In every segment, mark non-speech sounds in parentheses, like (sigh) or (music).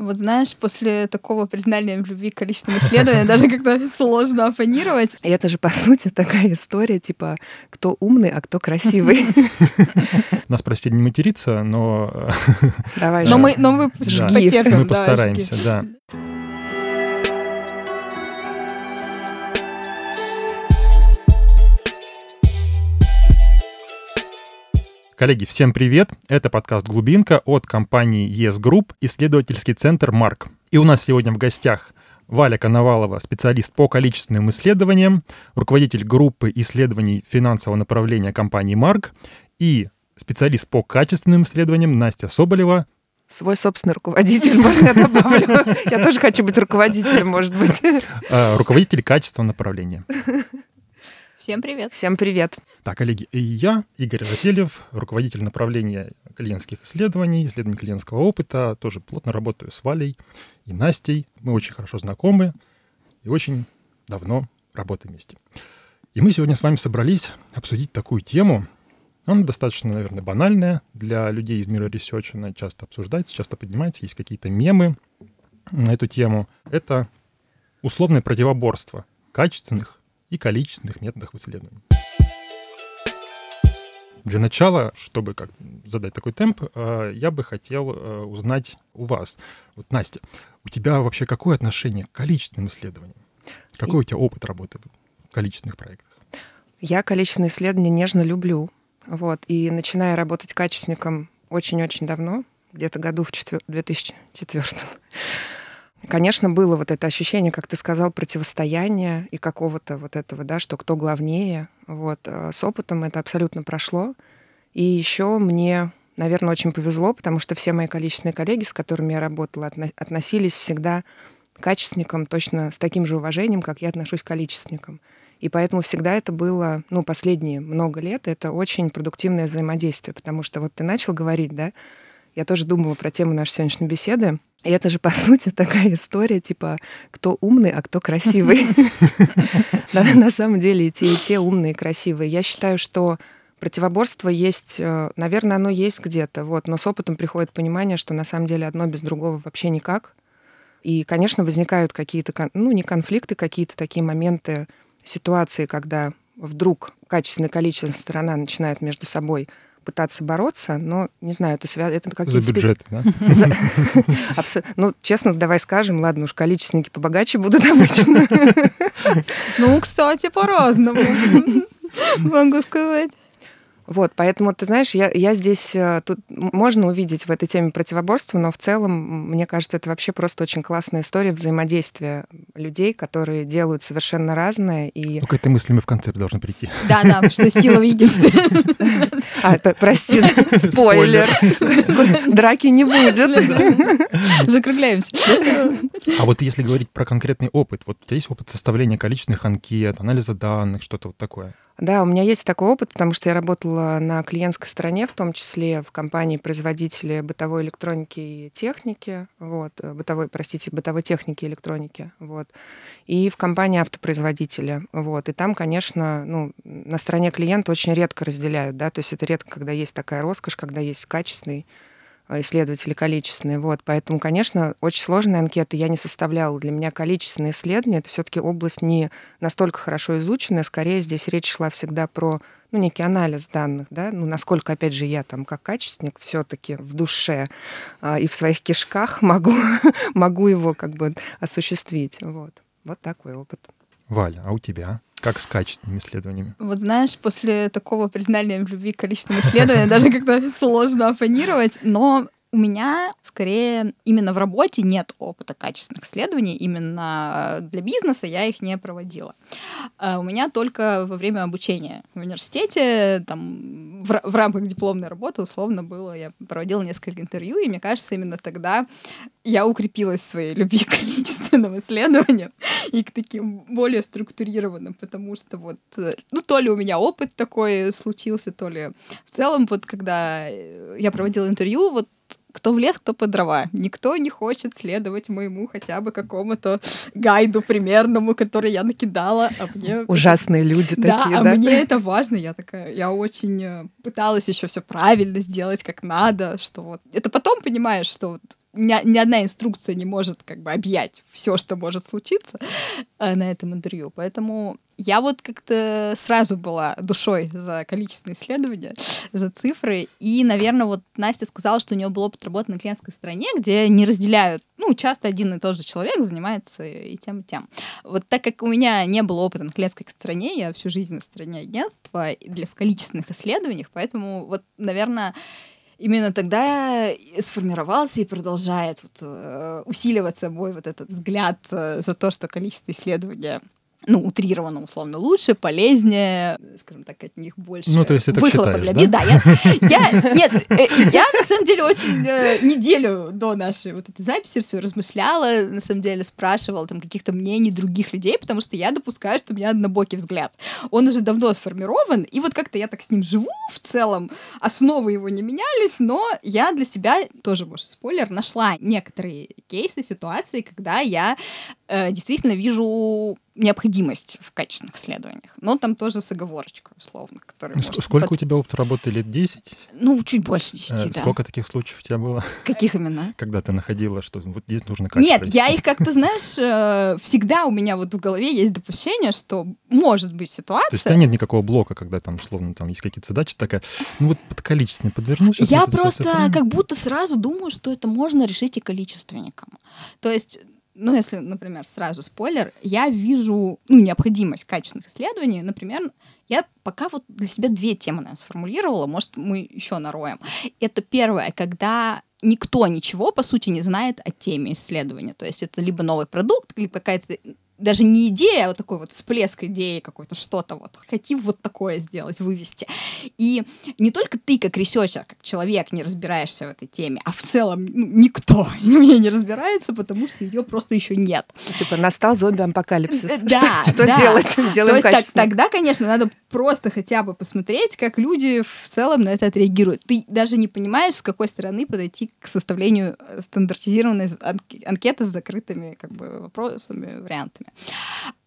Вот знаешь, после такого признания в любви количеством исследований даже как-то сложно оппонировать. И это же, по сути, такая история, типа, кто умный, а кто красивый. Нас просили не материться, но... Давай (laughs) Но мы, но мы потерпим. Мы постараемся, да. Коллеги, всем привет! Это подкаст «Глубинка» от компании ES Group, исследовательский центр «Марк». И у нас сегодня в гостях Валя Коновалова, специалист по количественным исследованиям, руководитель группы исследований финансового направления компании «Марк» и специалист по качественным исследованиям Настя Соболева. Свой собственный руководитель, можно я добавлю? Я тоже хочу быть руководителем, может быть. э, руководитель качественного направления. Всем привет. Всем привет. Так, коллеги, и я, Игорь Васильев, руководитель направления клиентских исследований, исследований клиентского опыта, тоже плотно работаю с Валей и Настей. Мы очень хорошо знакомы и очень давно работаем вместе. И мы сегодня с вами собрались обсудить такую тему. Она достаточно, наверное, банальная для людей из мира ресерча. Она часто обсуждается, часто поднимается. Есть какие-то мемы на эту тему. Это условное противоборство качественных и количественных методах исследований. Для начала, чтобы как задать такой темп, э, я бы хотел э, узнать у вас. Вот, Настя, у тебя вообще какое отношение к количественным исследованиям? Какой у тебя опыт работы в количественных проектах? Я количественные исследования нежно люблю. Вот. И начиная работать качественником очень-очень давно, где-то году в четвер- 2004 Конечно, было вот это ощущение, как ты сказал, противостояния и какого-то вот этого, да, что кто главнее. Вот. А С опытом это абсолютно прошло. И еще мне, наверное, очень повезло, потому что все мои количественные коллеги, с которыми я работала, отно- относились всегда к качественникам точно с таким же уважением, как я отношусь к количественникам. И поэтому всегда это было, ну, последние много лет, это очень продуктивное взаимодействие, потому что вот ты начал говорить, да, я тоже думала про тему нашей сегодняшней беседы, и это же, по сути, (laughs) такая история, типа, кто умный, а кто красивый. (laughs) Да, На самом деле и те, и те умные и красивые. Я считаю, что противоборство есть, э, наверное, оно есть где-то, вот, но с опытом приходит понимание, что на самом деле одно без другого вообще никак. И, конечно, возникают какие-то, ну, не конфликты, какие-то такие моменты, ситуации, когда вдруг качественная и количественная сторона начинают между собой пытаться бороться, но, не знаю, это связано... Это какие-то бюджет, да? (laughs) за- Абсо- Ну, честно, давай скажем, ладно уж, количественники побогаче будут обычно. (laughs) Ну, кстати, по-разному. (laughs) Могу сказать. Вот, поэтому, ты знаешь, я, я здесь... э, Тут можно увидеть в этой теме противоборство, но в целом, мне кажется, это вообще просто очень классная история взаимодействия людей, которые делают совершенно разное. И... Ну, к этой мысли мы в конце должны прийти. Да, да, что сила в единстве. (laughs) А, прости, (laughs) спойлер. (laughs) Драки не будет. Закругляемся. А вот если говорить про конкретный опыт, вот у тебя есть опыт составления количественных анкет, анализа данных, что-то вот такое? Да, у меня есть такой опыт, потому что я работала на клиентской стороне, в том числе в компании производителя бытовой электроники и техники, вот, э, бытовой, простите, бытовой техники и электроники, вот, и в компании автопроизводителя, вот, и там, конечно, ну, на стороне клиента очень редко разделяют, да, то есть это редко, когда есть такая роскошь, когда есть качественный исследователи количественные. Вот. Поэтому, конечно, очень сложные анкеты я не составляла. Для меня количественные исследования — это все таки область не настолько хорошо изученная. Скорее, здесь речь шла всегда про ну, некий анализ данных, да, ну, насколько, опять же, я там как качественник все-таки в душе а, и в своих кишках (laughs) могу, могу его как бы осуществить. Вот. Вот такой опыт. Валя, а у тебя? Как с качественными исследованиями? Вот знаешь, после такого признания в любви количеством исследований (laughs) даже как-то сложно оппонировать, но у меня скорее именно в работе нет опыта качественных исследований, именно для бизнеса я их не проводила. А У меня только во время обучения в университете, там, в, в рамках дипломной работы, условно, было, я проводила несколько интервью, и мне кажется, именно тогда я укрепилась в своей любви к количественным исследованиям и к таким более структурированным, потому что вот, э, ну, то ли у меня опыт такой случился, то ли в целом, вот когда э, я проводила интервью, вот кто в лес, кто под дрова. Никто не хочет следовать моему хотя бы какому-то гайду примерному, который я накидала, а мне... (laughs) Ужасные люди Да, такие, а да? мне это важно. Я такая, я очень э, пыталась еще все правильно сделать, как надо, что вот. Это потом понимаешь, что вот ни, ни одна инструкция не может как бы объять все, что может случиться э, на этом интервью. Поэтому я вот как-то сразу была душой за количественные исследования, за цифры. И, наверное, вот Настя сказала, что у нее был опыт работы на клиентской стороне, где не разделяют, ну, часто один и тот же человек занимается и тем, и тем. Вот так как у меня не было опыта на клиентской стороне, я всю жизнь на стороне агентства для, в количественных исследованиях, поэтому вот, наверное, именно тогда сформировался и продолжает вот, э, усиливаться мой вот этот взгляд э, за то, что количество исследования ну, утрированно, условно, лучше, полезнее, скажем так, от них больше ну, то есть это выхлопа считаешь, для да? би- Да, я, я, (laughs) нет, э, я на самом деле очень э, неделю до нашей вот этой записи все размышляла, на самом деле спрашивала там каких-то мнений других людей, потому что я допускаю, что у меня однобокий взгляд. Он уже давно сформирован, и вот как-то я так с ним живу в целом, основы его не менялись, но я для себя, тоже, может, спойлер, нашла некоторые кейсы, ситуации, когда я э, действительно вижу необходимость в качественных исследованиях. Но там тоже с оговорочкой, условно. Ск- Сколько под- у тебя опыта работы? Лет 10? Ну, чуть больше 10, Э, да. Сколько таких случаев у тебя было, (laughs) Каких именно? когда ты находила, что вот здесь нужно качество? Нет, я их как-то, знаешь, э, всегда у меня вот в голове есть допущение, что может быть То есть у тебя ситуация. нет никакого блока, когда там, условно, там есть какие-то задачи, такая, ну вот под количественный подверну. щас Я просто как будто сразу думаю, что это можно решить и количественником. То есть ну, если, например, сразу спойлер, я вижу ну, необходимость качественных исследований. Например, я пока вот для себя две темы, наверное, сформулировала, может, мы еще нароем. Это первое, когда никто ничего, по сути, не знает о теме исследования. То есть это либо новый продукт, либо какая-то даже не идея, а вот такой вот всплеск идеи какой-то, что-то вот, хотим вот такое сделать, вывести. И не только ты, как ресерчер, как человек, не разбираешься в этой теме, а в целом ну, никто (laughs) в ней не разбирается, потому что ее просто еще нет. Типа настал зомби-апокалипсис. Э, Да, (laughs) Что, делать? (laughs) То Делаем есть так- качественно. тогда, конечно, надо просто хотя бы посмотреть, как люди в целом на это отреагируют. Ты даже не понимаешь, с какой стороны подойти к составлению э, стандартизированной анкеты с закрытыми как бы, вопросами, вариантами.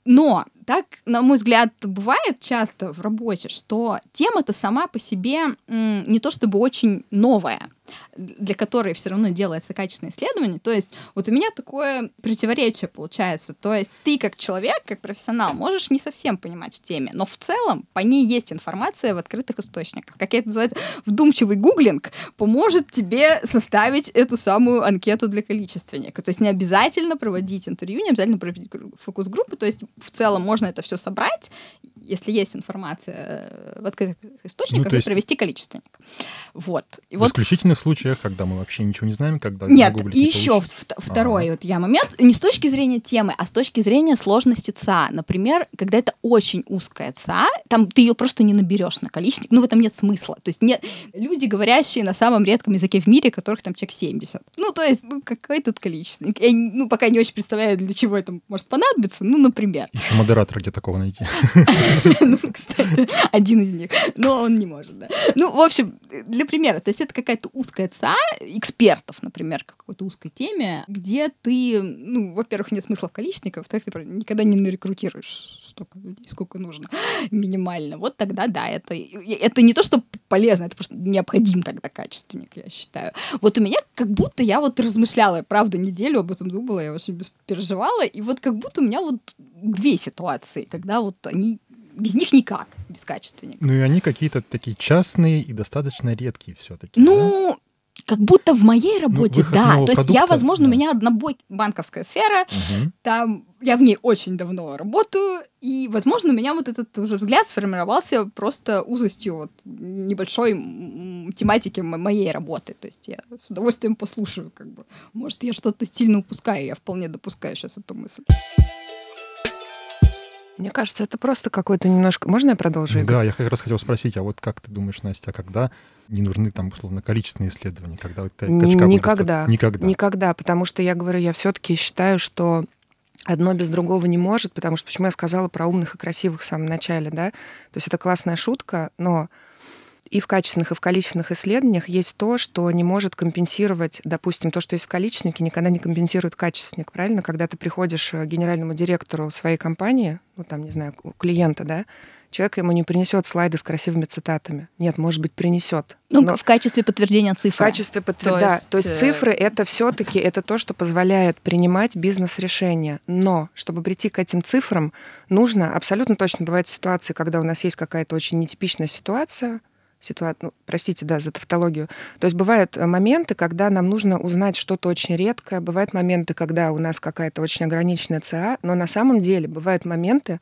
Но так, на мой взгляд, бывает часто в работе, что тема-то сама по себе не то чтобы очень новая, для которой все равно делается качественное исследование. То есть вот у меня такое противоречие получается. То есть ты как человек, как профессионал, можешь не совсем понимать в теме, но в целом по ней есть информация в открытых источниках. Как это называется, вдумчивый гуглинг поможет тебе составить эту самую анкету для количественника. То есть не обязательно проводить интервью, не обязательно проводить гру- фокус-группы. То есть в целом можно это все собрать, если есть информация э, в открытых источниках, Ну, есть- и провести количественник. Вот. И В вот исключительных случаях, когда мы вообще ничего не знаем, когда нет, и еще вт- второй вот я момент, не с точки зрения темы, а с точки зрения сложности ЦА. Например, когда это очень узкая ЦА, там ты ее просто не наберешь на количество, ну в этом нет смысла. То есть нет, люди, говорящие на самом редком языке в мире, которых там человек 70. Ну, то есть, ну, какое тут количество? Я, ну, пока не очень представляю, для чего это может понадобиться, ну, например. Еще модератора где такого найти. (laughs) (laughs) Ну, кстати, один из них. Но он не может, да. Ну, в общем, для примера, то есть это какая-то узкая ЦА экспертов, например, к какой-то узкой теме, где ты, ну, во-первых, нет смысла в количестве, во-вторых, ты никогда не нарекрутируешь столько людей, сколько нужно минимально. Вот тогда, да, это, это не то, что полезно, это просто необходим тогда качественник, я считаю. Вот у меня как будто я вот размышляла, правда, неделю об этом думала, я очень переживала, и вот как будто у меня вот две ситуации, когда вот они без них никак, без качественника. Ну и они какие-то такие частные и достаточно редкие все-таки. Ну, как будто в моей работе, выход да. То есть я, продукта, возможно, у да. меня однобой банковская сфера, там я в ней очень давно работаю, и, возможно, у меня вот этот уже взгляд сформировался просто узостью вот небольшой тематики мо- моей работы. То есть я с удовольствием послушаю, как бы. Может, я что-то сильно упускаю, я вполне допускаю сейчас эту мысль. Мне кажется, это просто какой-то немножко... Можно я продолжу, Игорь? Да, я как раз хотел спросить, а вот как ты думаешь, Настя, а когда не нужны там, условно, количественные исследования? Когда вот качка Никогда. достаточно- Никогда. Никогда, потому что я говорю, я все-таки считаю, что одно без другого не может, потому что почему я сказала про умных и красивых в самом начале, да? То есть это классная шутка, но и в качественных, и в количественных исследованиях есть то, что не может компенсировать, допустим, то, что есть в количественнике, никогда не компенсирует качественник, правильно? Когда ты приходишь к генеральному директору своей компании, ну там, не знаю, у клиента, да, человек ему не принесет слайды с красивыми цитатами. Нет, может быть, принесет. Ну, но в качестве подтверждения цифр. В качестве подтверждения. Да, то есть э, цифры это все-таки это то, что позволяет принимать бизнес-решения. Но чтобы прийти к этим цифрам, нужно абсолютно точно бывают ситуации, когда у нас есть какая-то очень нетипичная ситуация, ситуация, ну, простите, да, за тавтологию. То есть бывают э, моменты, когда нам нужно узнать что-то очень редкое, бывают моменты, когда у нас какая-то очень ограниченная ЦА, но на самом деле бывают моменты,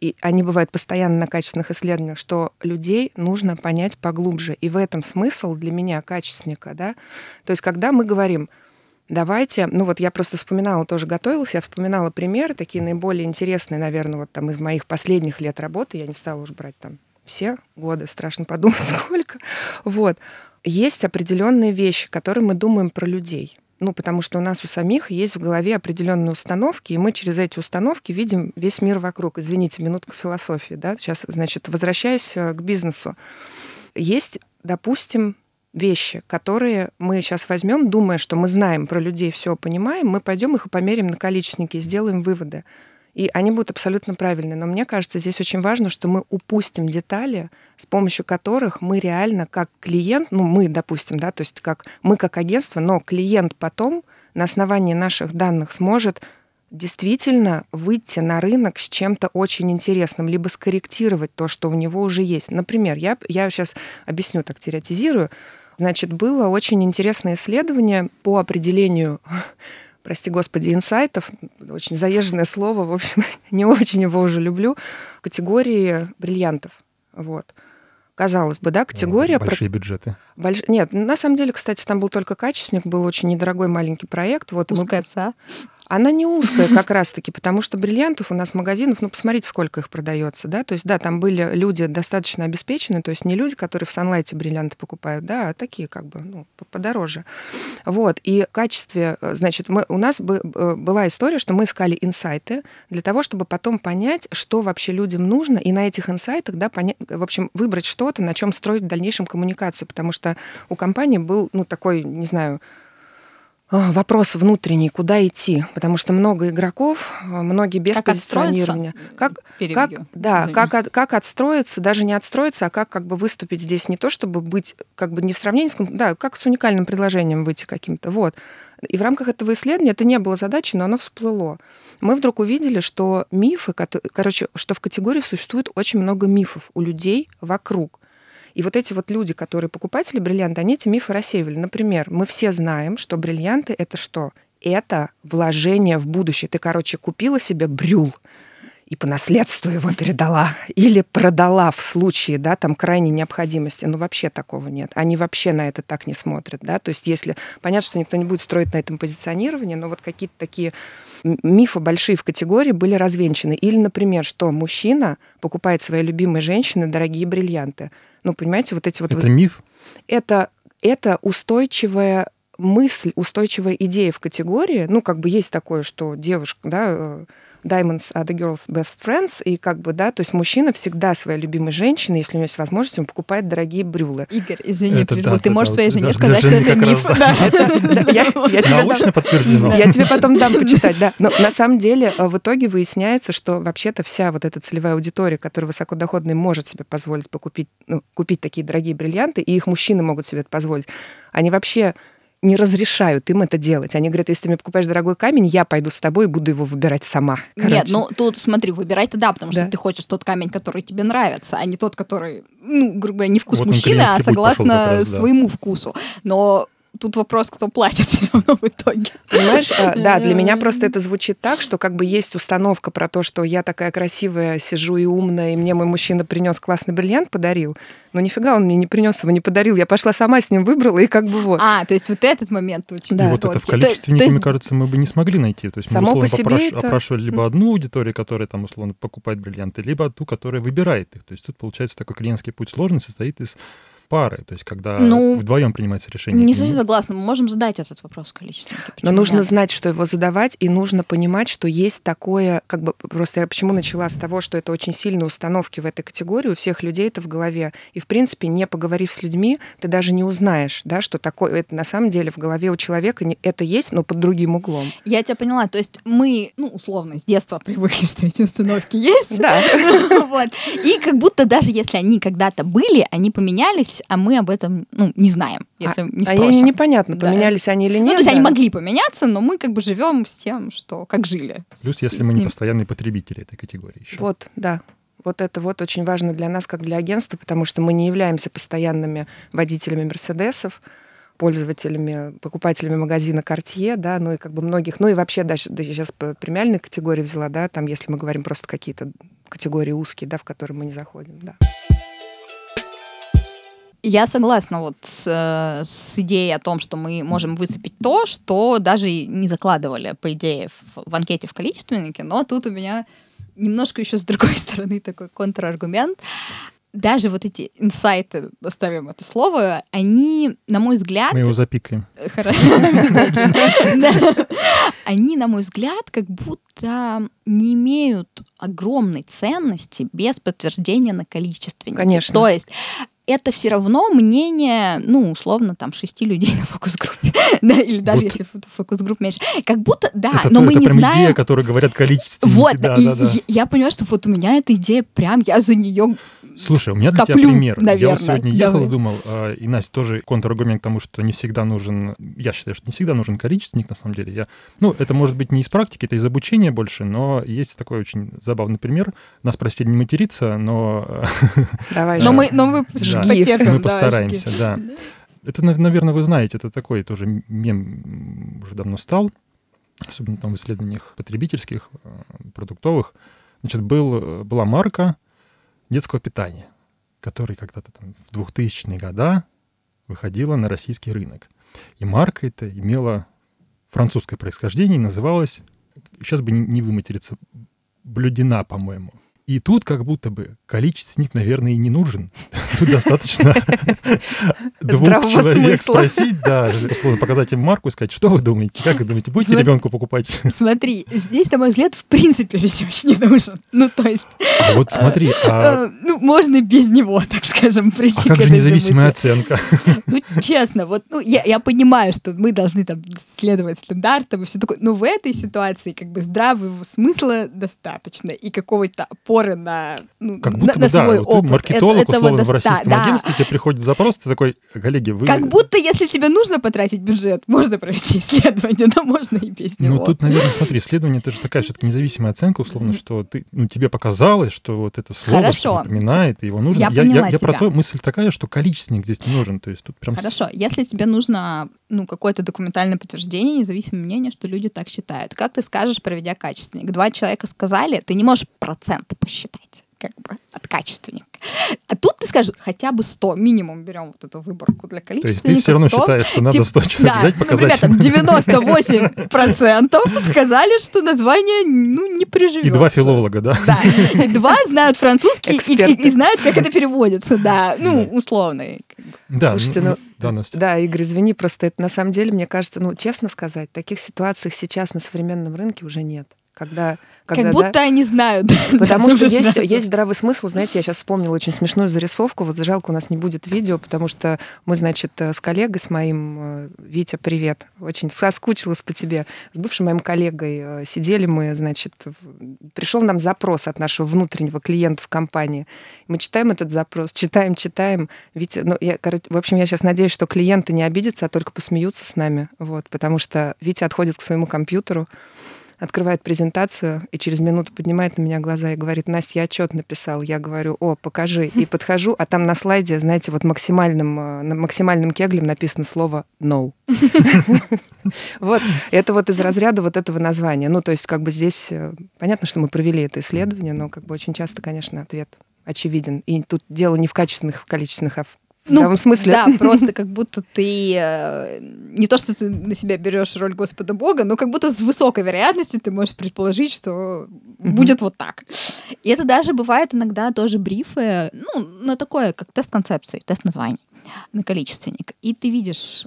и они бывают постоянно на качественных исследованиях, что людей нужно понять поглубже. И в этом смысл для меня качественника, да. То есть когда мы говорим, давайте, ну вот я просто вспоминала, тоже готовилась, я вспоминала примеры, такие наиболее интересные, наверное, вот там из моих последних лет работы, я не стала уже брать там все годы, страшно подумать (laughs) сколько, вот. Есть определенные вещи, которые мы думаем про людей. Ну, потому что у нас у самих есть в голове определенные установки, и мы через эти установки видим весь мир вокруг. Извините, минутка философии, да? Сейчас, значит, возвращаясь э, к бизнесу. Есть, допустим, вещи, которые мы сейчас возьмем, думая, что мы знаем про людей, все понимаем, мы пойдем их и померим на количественники сделаем выводы и они будут абсолютно правильные. Но мне кажется, здесь очень важно, что мы упустим детали, с помощью которых мы реально как клиент, ну мы, допустим, да, то есть как мы как агентство, но клиент потом на основании наших данных сможет действительно выйти на рынок с чем-то очень интересным, либо скорректировать то, что у него уже есть. Например, я, я сейчас объясню, так теоретизирую. Значит, было очень интересное исследование по определению (laughs) прости господи, инсайтов, очень заезженное слово, в общем, (laughs) не очень его уже люблю, категории бриллиантов. Вот. Казалось бы, да, категория... Большие про... бюджеты. Больш... Нет, на самом деле, кстати, там был только качественник, был очень недорогой маленький проект. Вот Узкая мы... Она не узкая как раз-таки, потому что бриллиантов у нас магазинов, ну, посмотрите, сколько их продается, да, то есть, да, там были люди достаточно обеспеченные, то есть не люди, которые в Санлайте бриллианты покупают, да, а такие как бы, ну, подороже. Вот, и в качестве, значит, мы, у нас бы, э, была история, что мы искали инсайты для того, чтобы потом понять, что вообще людям нужно, и на этих инсайтах, да, понять, в общем, выбрать что-то, на чем строить в дальнейшем коммуникацию, потому что у компании был, ну, такой, не знаю, вопрос внутренний, куда идти, потому что много игроков, а, многие без как позиционирования. Как, как, да, как, от, как отстроиться, даже не отстроиться, а как как бы выступить здесь не то, чтобы быть как бы не в сравнении с, да, как с уникальным предложением выйти каким-то, вот. И в рамках этого исследования это не было задачей, но оно всплыло. Мы вдруг увидели, что мифы, короче, что в категории существует очень много мифов у людей вокруг. И вот эти вот люди, которые покупатели бриллианта, они эти мифы рассеивали. Например, мы все знаем, что бриллианты — это что? Это вложение в будущее. Ты, короче, купила себе брюл, и по наследству его передала (laughs) или продала в случае, да, там крайней необходимости. Ну, вообще такого нет. Они вообще на это так не смотрят, да. То есть если... Понятно, что никто не будет строить на этом позиционирование, но вот какие-то такие мифы большие в категории были развенчаны. Или, например, что мужчина покупает своей любимой женщине дорогие бриллианты. Ну, понимаете, вот эти вот... Это миф? Это, это устойчивая мысль, устойчивая идея в категории. Ну, как бы есть такое, что девушка, да, э, diamonds are the girl's best friends, и как бы, да, то есть мужчина всегда своей любимой женщине, если у него есть возможность, он покупает дорогие брюлы. Игорь, извини, это, да, ты можешь своей жене сказать, что это миф. (laughs) Научно подтверждено. Я тебе потом дам почитать, да. Но на самом деле э, в итоге выясняется, что вообще-то вся вот эта целевая аудитория, которая высокодоходная, может себе позволить покупить, ну, купить такие дорогие бриллианты, и их мужчины могут себе это позволить, они вообще не разрешают им это делать. Они говорят, если ты мне покупаешь дорогой камень, я пойду с тобой и буду его выбирать сама. Короче. Нет, ну тут смотри, выбирать-то да, потому да. что ты хочешь тот камень, который тебе нравится, а не тот, который, ну, грубо говоря, не вкус вот мужчины, а согласно раз, да. своему вкусу. Но тут вопрос, кто платит (laughs) все равно в итоге. Понимаешь, а, да, для меня просто это звучит так, что как бы есть установка про то, что я такая красивая, сижу и умная, и мне мой мужчина принес классный бриллиант, подарил. Но нифига он мне не принес его, не подарил. Я пошла сама с ним выбрала, и как бы вот. А, то есть вот этот момент очень да. И вот это в количестве, то, есть... мне кажется, мы бы не смогли найти. То есть Само мы, условно, по себе это... опрашивали либо одну аудиторию, которая там, условно, покупает бриллианты, либо ту, которая выбирает их. То есть тут, получается, такой клиентский путь сложный состоит из пары, то есть когда Ну, вдвоем принимается решение. Не совсем согласна. Мы можем задать этот вопрос количественнике. Но Почему нужно нет? знать, что его задавать, и нужно понимать, что есть такое, как бы, просто я почему начала с того, что это очень сильные установки в этой категории, у всех людей это в голове. И, в принципе, не поговорив с людьми, ты даже не узнаешь, да, что такое, это на самом деле в голове у человека не- это есть, но под другим углом. Я тебя поняла. То есть мы, ну, условно, с детства (laughs) привыкли, что эти установки есть. Да. (laughs) Вот. И как будто даже если они когда-то были, они поменялись, а мы об этом, ну, не знаем, если не а спросим. ей непонятно, Да. поменялись они или нет. Ну, то есть они да. могли поменяться, но мы как бы живем с тем, что как жили. Плюс, С- если с мы не постоянные потребители этой категории еще. Вот, да. Вот это вот очень важно для нас, как для агентства, потому что мы не являемся постоянными водителями Мерседесов, пользователями, покупателями магазина Cartier, да, ну и как бы многих, ну и вообще даже, да, сейчас по премиальной категории взяла, да, там, если мы говорим просто какие-то категории узкие, да, в которые мы не заходим, да. Я согласна вот с, э, с идеей о том, что мы можем выцепить то, что даже не закладывали, по идее, в, в анкете в количественнике, но тут у меня немножко еще с другой (laughs) стороны такой контраргумент. Даже вот эти инсайты, оставим это слово, они, на мой взгляд, Мы его запикаем. Хорошо. (laughs) Да. Они, на мой взгляд, как будто не имеют огромной ценности без подтверждения на количественнике. Конечно. То есть это все равно мнение, ну, условно, там, шести людей на фокус-группе. (laughs) Да, или даже Вот. если фо- фокус-групп меньше. Как будто, да, это но то- мы это не прям знаем... идея, которую говорят количественники. Вот, да, и да, да. я- я понимаю, что вот у меня эта идея прям, я за нее Слушай, у меня для тебя топлю, пример. я наверное. вот сегодня ехал Давай. и думал, а, и Настя тоже контраргумент к тому, что не всегда нужен, я считаю, что не всегда нужен количественник, на самом деле. Я, ну, это может быть не из практики, это из обучения больше, но есть такой очень забавный пример. Нас просили не материться, но (laughs) Давай Но же. мы, но мы Жги. потерпим. мы постараемся, да. Это, нав- наверное, вы знаете, это такой тоже мем уже давно стал, особенно там в исследованиях потребительских, э, продуктовых. Значит, был, э, была марка детского питания, которая когда-то там в 2000-е годы выходила на российский рынок. И марка эта имела французское происхождение и называлась, сейчас бы не выматериться, Blédina, по-моему. И тут как будто бы количественник, наверное, и не нужен. (laughs) Тут достаточно двух человек спросить, да, показать им марку и сказать, что вы думаете, как вы думаете, будете ребенку покупать? (laughs) Смотри, здесь, на мой взгляд, в принципе ресерч не нужен. Ну, то есть, А вот смотри, а, э, ну, можно без него, так скажем, а прийти как к же этой независимая оценка? (laughs) Ну, честно, вот, ну, я, я понимаю, что мы должны там следовать стандартам и все такое, но в этой ситуации как бы здравого смысла достаточно и какого-то опоры на, ну, Как на, будто на бы, да, свой вот ты опыт. маркетолог, Это- условно, в российском да. агентстве, тебе приходит запрос, ты такой, коллеги, вы... Как будто, если тебе нужно потратить бюджет, можно провести (laughs) исследование, но можно и без него. Ну, тут, наверное, смотри, исследование это же такая все-таки независимая оценка, условно, что ты, ну, тебе показалось, что вот это слово Хорошо. напоминает, и его нужно. Я я, поняла я, про то, мысль такая, что количественник здесь не нужен. То есть тут прям... Хорошо, если тебе нужно ну, какое-то документальное подтверждение, независимое мнение, что люди так считают. Как ты скажешь, проведя качественник? Два человека сказали, ты не можешь проценты посчитать как бы от качественника. А тут ты скажешь, хотя бы 100, минимум берем вот эту выборку для То есть ты все равно 100. считаешь, что надо Тип- 100 человек да, взять, показать. Например, там 98% сказали, что название ну, не приживется. И два филолога, да? Да, и два знают французский и, и- и знают, как это переводится, да, ну, условно. Да, Слушайте, ну, да, Настя. Да, Игорь, извини, просто это на самом деле, мне кажется, ну, честно сказать, таких ситуаций сейчас на современном рынке уже нет. Когда, когда Как да, будто они знают. (laughs) Потому Да, (laughs) что есть, сразу. есть здравый смысл. Знаете, я сейчас вспомнила очень смешную зарисовку. Вот жалко, у нас не будет видео, потому что мы, значит, э, с коллегой, с моим, э, Витя, привет, очень соскучилась по тебе, с бывшим моим коллегой э, сидели мы, значит, пришел нам запрос от нашего внутреннего клиента в компании. Мы читаем этот запрос, читаем, читаем. Витя, ну, я, короче, в общем, я сейчас надеюсь, что клиенты не обидятся, а только посмеются с нами, вот, потому что Витя отходит к своему компьютеру, открывает презентацию и через минуту поднимает на меня глаза и говорит, Настя, я отчет написал. Я говорю, о, покажи. И подхожу, а там на слайде, знаете, вот максимальным, э, максимальным кеглем написано слово no. (laughs) Вот, это вот из разряда вот этого названия. Ну, то есть как бы здесь э, понятно, что мы провели это исследование, но как бы очень часто, конечно, ответ очевиден. И тут дело не в качественных, в количественных, а в в Ну, здравом смысле. Да, (laughs) просто как будто ты э, не то, что ты на себя берешь роль Господа Бога, но как будто с высокой вероятностью ты можешь предположить, что будет вот так. И это даже бывает иногда тоже брифы, ну, на такое, как тест концепции, тест названий. на количественник. И ты видишь,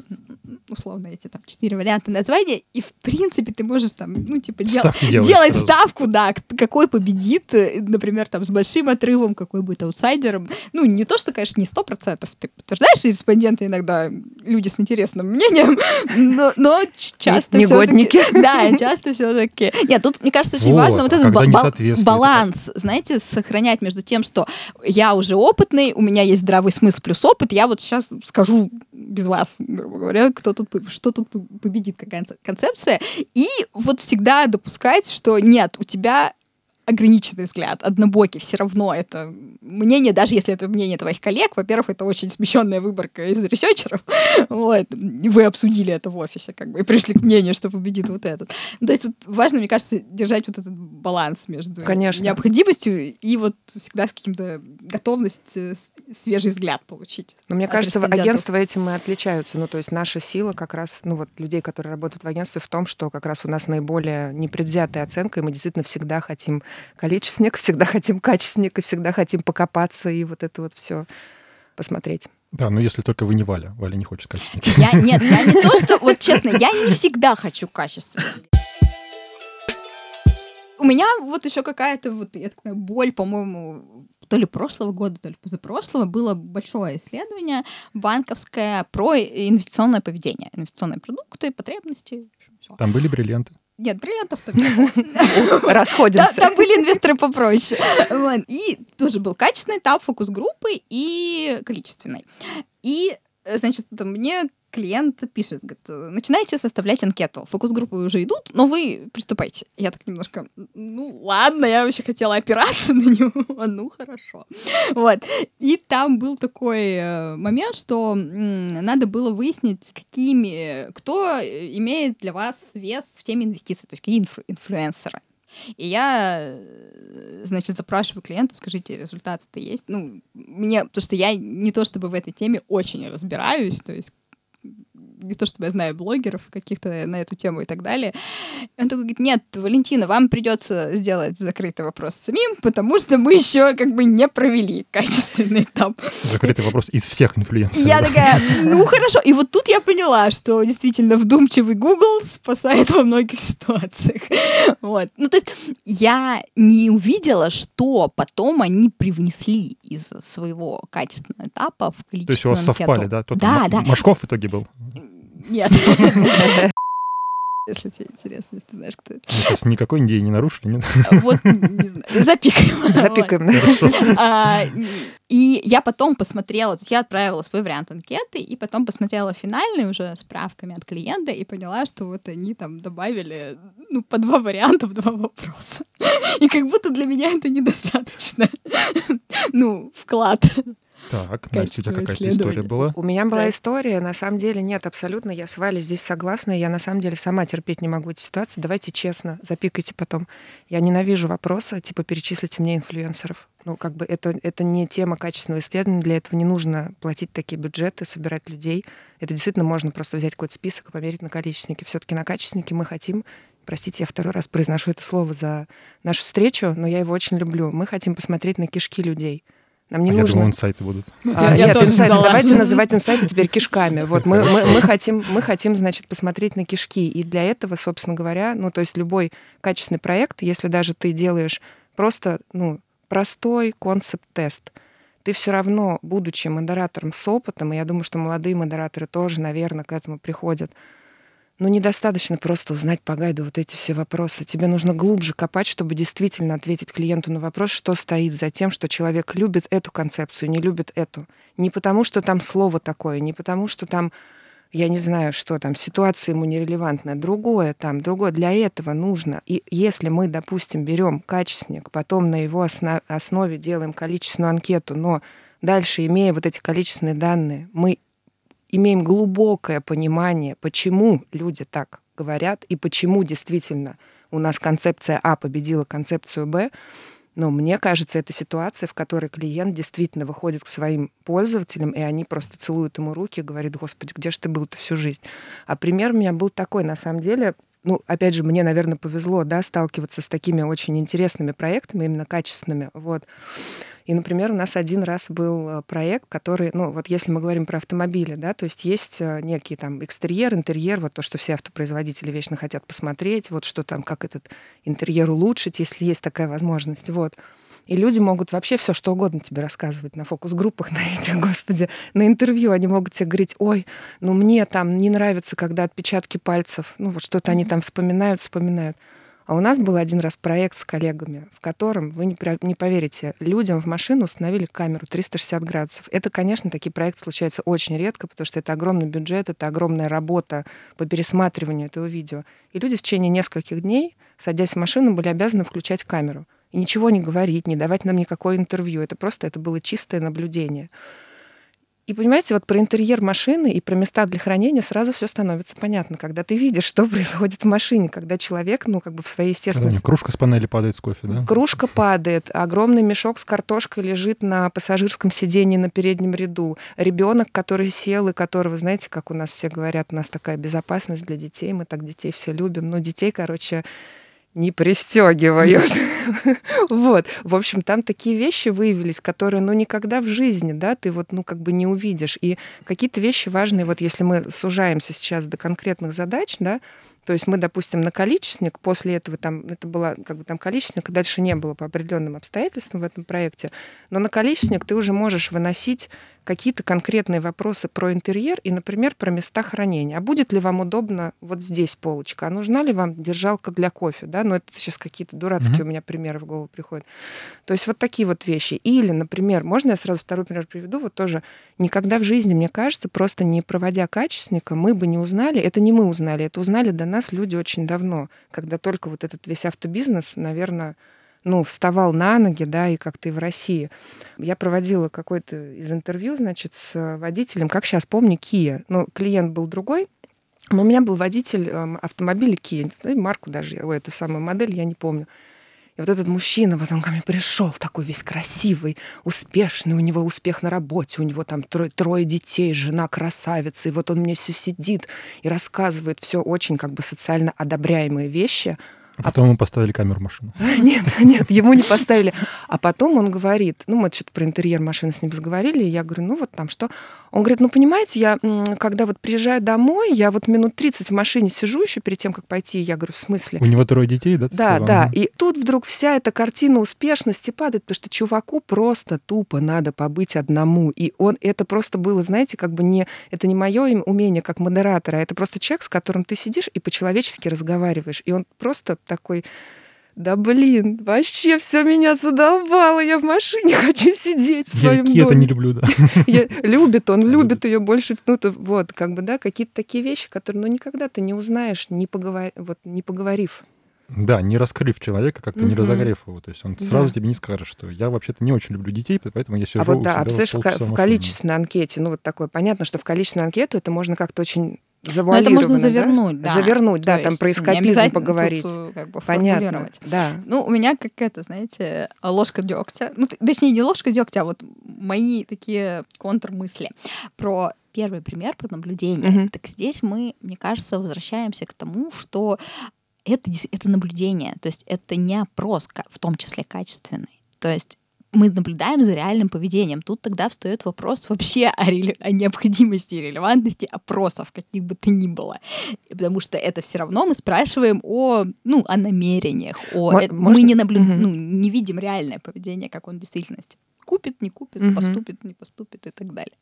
условно, эти там четыре варианта названия, и в принципе ты можешь там, ну, типа, дел, делать сразу. ставку, да, какой победит, э, например, там, с большим отрывом, какой будет аутсайдером. Ну, не то, что, конечно, не сто процентов. Ты подтверждаешь, респонденты иногда люди с интересным мнением, (laughs) но, но часто Негодники. (laughs) Да, часто все-таки. Нет, тут, мне кажется, очень вот, важно вот этот ба- баланс, знаете, сохранять между тем, что я уже опытный, у меня есть здравый смысл плюс опыт, я вот сейчас скажу без вас, грубо говоря, кто тут, что тут победит, какая концепция, и вот всегда допускать, что нет, у тебя ограниченный взгляд, однобокий, все равно это мнение, даже если это мнение твоих коллег, во-первых, это очень смещенная выборка из ресерчеров, (laughs) вот, вы обсудили это в офисе, как бы, и пришли к мнению, что победит вот этот. Ну, то есть вот важно, мне кажется, держать вот этот баланс между Конечно. необходимостью и вот всегда с каким-то готовностью свежий взгляд получить. Но мне кажется, агентства этим и отличаются. Ну, то есть наша сила как раз, ну вот людей, которые работают в агентстве, в том, что как раз у нас наиболее непредвзятая оценка, и мы действительно всегда хотим количественник, всегда хотим качественник, и всегда хотим покопаться и вот это вот все посмотреть. Да, но если только вы не Валя. Валя не хочет качественники. Я, нет, я не то, что... Вот (laughs) честно, я не всегда хочу качественник. У меня вот еще какая-то вот я такая боль, по-моему, то ли прошлого года, то ли позапрошлого было большое исследование банковское про инвестиционное поведение, инвестиционные продукты, потребности. Там были бриллианты? Нет, бриллиантов там Расходимся. Там были инвесторы попроще. И тоже был качественный этап, фокус-группы и количественный. И, э, значит, мне клиент пишет, говорит, начинайте составлять анкету. Фокус-группы уже идут, но вы приступайте. Я так немножко, ну ладно, я вообще хотела опираться (laughs) на него, ну хорошо. Вот. И там был такой э, момент, что надо было выяснить, какими, кто имеет для вас вес в теме инвестиций, то есть какие инфлю инфлюенсеры. И я, э, значит, запрашиваю клиента, скажите, результаты-то есть? Ну, мне, потому что я не то чтобы в этой теме очень разбираюсь, то есть не то чтобы я знаю блогеров каких-то на эту тему и так далее. И он такой говорит, нет, Валентина, вам придется сделать закрытый вопрос самим, потому что мы еще как бы не провели качественный этап. Закрытый вопрос из всех инфлюенсеров. Я такая, ну хорошо. И вот тут я поняла, что действительно вдумчивый Google спасает во многих ситуациях. Вот. Ну то есть я не увидела, что потом они привнесли из своего качественного этапа в количество То есть у вас анкету. совпали, да? Тот да, да. Машков в итоге был. Нет. (laughs) Если тебе интересно, если ты знаешь, кто это. Мы сейчас никакой идеи не нарушили, нет? Вот, не знаю. Запикаем. (laughs) Запикаем. А, и я потом посмотрела, то есть я отправила свой вариант анкеты, и потом посмотрела финальный уже справками от клиента и поняла, что вот они там добавили ну, по два варианта в два вопроса. (laughs) И как будто для меня это недостаточно. Ну, вклад. Так, Настя, у тебя какая-то история была? У меня была история, на самом деле, нет, абсолютно, я с Валей здесь согласна, я на самом деле сама терпеть не могу эти ситуации. Давайте честно, запикайте потом. Я ненавижу вопросы, типа, перечислите мне инфлюенсеров. Ну, как бы это, это не тема качественного исследования, для этого не нужно платить такие бюджеты, собирать людей. Это действительно можно просто взять какой-то список и померить на количественники. Все-таки на качественники мы хотим Простите, я второй раз произношу это слово за нашу встречу, но я его очень люблю. Мы хотим посмотреть на кишки людей. Нам не а нужно... Я думал, инсайты будут. А, я, нет, инсайты. Давайте называть инсайты теперь кишками. Вот мы, мы, мы, хотим, мы хотим, значит, посмотреть на кишки. И для этого, собственно говоря, ну, то есть любой качественный проект, если даже ты делаешь просто, ну, простой концепт-тест, ты все равно, будучи модератором с опытом, и я думаю, что молодые модераторы тоже, наверное, к этому приходят, ну, недостаточно просто узнать по гайду вот эти все вопросы. Тебе нужно глубже копать, чтобы действительно ответить клиенту на вопрос, что стоит за тем, что человек любит эту концепцию, не любит эту. Не потому, что там слово такое, не потому, что там, я не знаю, что там, ситуация ему нерелевантная. Другое там, другое. Для этого нужно. И если мы, допустим, берем качественник, потом на его основ- основе делаем количественную анкету, но дальше, имея вот эти количественные данные, мы имеем глубокое понимание, почему люди так говорят и почему действительно у нас концепция А победила концепцию Б, но мне кажется, это ситуация, в которой клиент действительно выходит к своим пользователям, и они просто целуют ему руки и говорят, господи, где же ты был-то всю жизнь? А пример у меня был такой, на самом деле, ну, опять же, мне, наверное, повезло, да, сталкиваться с такими очень интересными проектами, именно качественными, вот. И, например, у нас один раз был э, проект, который, ну, вот если мы говорим про автомобили, да, то есть есть э, некий там экстерьер, интерьер, вот то, что все автопроизводители вечно хотят посмотреть, вот что там, как этот интерьер улучшить, если есть такая возможность, вот. И люди могут вообще все что угодно тебе рассказывать на фокус-группах, (laughs) на этих, господи, на интервью. Они могут тебе говорить, ой, ну мне там не нравится, когда отпечатки пальцев, ну вот что-то они там вспоминают, вспоминают. А у нас был один раз проект с коллегами, в котором, вы не, не поверите, людям в машину установили камеру 360 градусов. Это, конечно, такие проекты случаются очень редко, потому что это огромный бюджет, это огромная работа по пересматриванию этого видео. И люди в течение нескольких дней, садясь в машину, были обязаны включать камеру. И ничего не говорить, не давать нам никакое интервью. Это просто это было чистое наблюдение. И понимаете, вот про интерьер машины и про места для хранения сразу все становится понятно, когда ты видишь, что (laughs) происходит в машине, когда человек, ну, как бы в своей естественности... кружка с панели падает с кофе, да? Кружка падает, огромный мешок с картошкой лежит на пассажирском сиденье на переднем ряду. Ребенок, который сел и которого, знаете, как у нас все говорят, у нас такая безопасность для детей, мы так детей все любим. Но детей, короче, не пристегивают. (laughs) вот. В общем, там такие вещи выявились, которые, ну, никогда в жизни, да, ты вот, ну, как бы не увидишь. И какие-то вещи важные, вот если мы сужаемся сейчас до конкретных задач, да, то есть мы, допустим, на количественник, после этого там, это было как бы там количественник, дальше не было по определенным обстоятельствам в этом проекте, но на количественник ты уже можешь выносить какие-то конкретные вопросы про интерьер и, например, про места хранения. А будет ли вам удобно вот здесь полочка? А нужна ли вам держалка для кофе? Да? Ну, это сейчас какие-то дурацкие mm-hmm. у меня примеры в голову приходят. То есть вот такие вот вещи. Или, например, можно я сразу второй пример приведу? Вот тоже никогда в жизни, мне кажется, просто не проводя качественника, мы бы не узнали, это не мы узнали, это узнали до нас люди очень давно, когда только вот этот весь автобизнес, наверное, ну, вставал на ноги, да, и как-то и в России. Я проводила какое-то из интервью, значит, с водителем, как сейчас помню, Kia. Ну, клиент был другой, но у меня был водитель э, автомобиля Kia, марку даже, ой, эту самую модель я не помню. И вот этот мужчина, вот он ко мне пришел, такой весь красивый, успешный, у него успех на работе, у него там трое, трое детей, жена красавица, и вот он мне все сидит и рассказывает все очень как бы социально одобряемые вещи, а потом ему поставили камеру в машину. (laughs) Нет, нет, ему не поставили. А потом он говорит, ну, мы что-то про интерьер машины с ним заговорили, и я говорю, ну, вот там что. Он говорит, ну, понимаете, я, когда вот приезжаю домой, я вот минут 30 в машине сижу еще перед тем, как пойти, я говорю, в смысле? У него трое детей, да? Да, сказала? да. И тут вдруг вся эта картина успешности падает, потому что чуваку просто тупо надо побыть одному. И он, это просто было, знаете, как бы не, это не мое умение как модератора, а это просто человек, с которым ты сидишь и по-человечески разговариваешь. И он просто такой да блин, вообще все меня задолбало, я в машине (laughs) хочу сидеть в своем я доме. это не люблю, да. (laughs) Я, любит он, любит ее больше, ну, то, вот, как бы, да, какие-то такие вещи, которые, ну, никогда ты не узнаешь, не, поговор... вот, не поговорив. Да, не раскрыв человека, как-то угу. не разогрев его. То есть он сразу да. тебе не скажет, что я вообще-то не очень люблю детей, поэтому я сижу А вот да, а представляешь, в, в количественной анкете, ну вот такое, понятно, что в количественную анкету это можно как-то очень завуалированно. Но это можно завернуть, да. да. Завернуть, да, там про эскапизм поговорить. Тут, э, как бы, Понятно, да. Ну, у меня как это, знаете, ложка дегтя. Ну, точнее, не ложка дегтя, а вот мои такие контрмысли про первый пример про наблюдение. Угу. Так здесь мы, мне кажется, возвращаемся к тому, что это, это наблюдение, то есть это не опрос, в том числе качественный. То есть мы наблюдаем за реальным поведением. Тут тогда встает вопрос вообще о, реле... о необходимости и релевантности опросов, каких бы то ни было. Потому что это все равно мы спрашиваем о, ну, о намерениях, о... Мо- мы не, наблю... угу. ну, не видим реальное поведение, как он в действительности купит, не купит, угу. поступит, не поступит и так далее.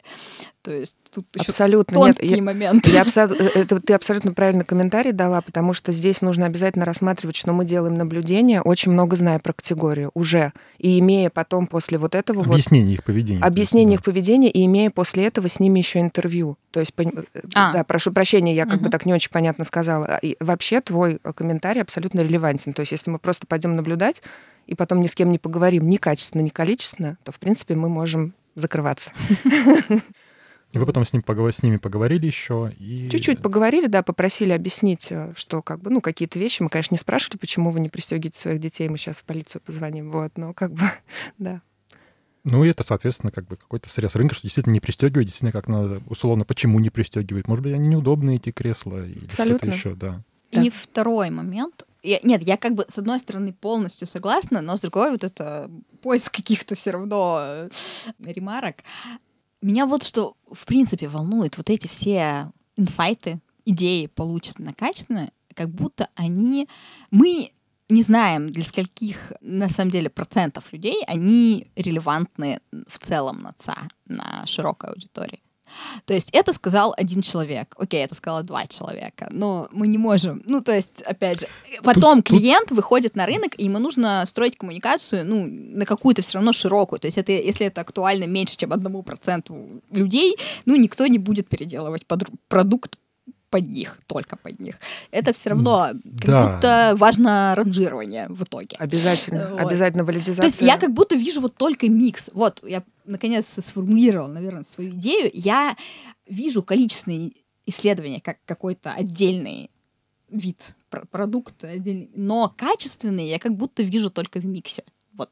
То есть тут абсолютно еще тонкие нет, моменты. Я, я э, это, ты абсолютно правильный комментарий дала, потому что здесь нужно обязательно рассматривать, что мы делаем наблюдение, очень много зная про категорию уже, и имея потом после вот этого... Объяснение вот, их поведения. Объяснение их поведения, и имея после этого с ними еще интервью. То есть, э, а. да, прошу прощения, я как угу. бы так не очень понятно сказала. И вообще твой комментарий абсолютно релевантен. То есть, если мы просто пойдем наблюдать, и потом ни с кем не поговорим ни качественно, ни количественно, то, в принципе, мы можем закрываться. (laughs) И вы потом с, ним поговор... с ними поговорили еще и... Чуть-чуть поговорили, да, попросили объяснить, э, что как бы, ну, какие-то вещи. Мы, конечно, не спрашивали, почему вы не пристегиваете своих детей, мы сейчас в полицию позвоним, вот, но как бы, (laughs) да. Ну, и это, соответственно, как бы какой-то срез рынка, что действительно не пристегивает, действительно, как надо, условно, почему не пристегивает. Может быть, они неудобные, эти кресла, или что-то еще, да. Да. И второй момент. Я, нет, я как бы с одной стороны полностью согласна, но с другой вот это поиск каких-то все равно э, ремарок. Меня вот что в принципе волнует, вот эти все инсайты, идеи, полученные качественно, как будто они... Мы не знаем, для скольких, на самом деле, процентов людей они релевантны в целом на ЦА, на широкой аудитории. То есть это сказал один человек, окей, это сказала два человека, но мы не можем, ну, то есть, опять же, потом тут, клиент тут... выходит на рынок, и ему нужно строить коммуникацию, ну, на какую-то все равно широкую, то есть это, если это актуально меньше, чем одному проценту людей, ну, никто не будет переделывать под, продукт под них, только под них. Это все равно как да. будто важно ранжирование в итоге. Обязательно, вот. обязательно валидизация. То есть я как будто вижу вот только микс. Вот, я наконец сформулировал, наверное, свою идею. Я вижу количественные исследования как какой-то отдельный вид, продукт отдельный, но качественные я как будто вижу только в миксе. Вот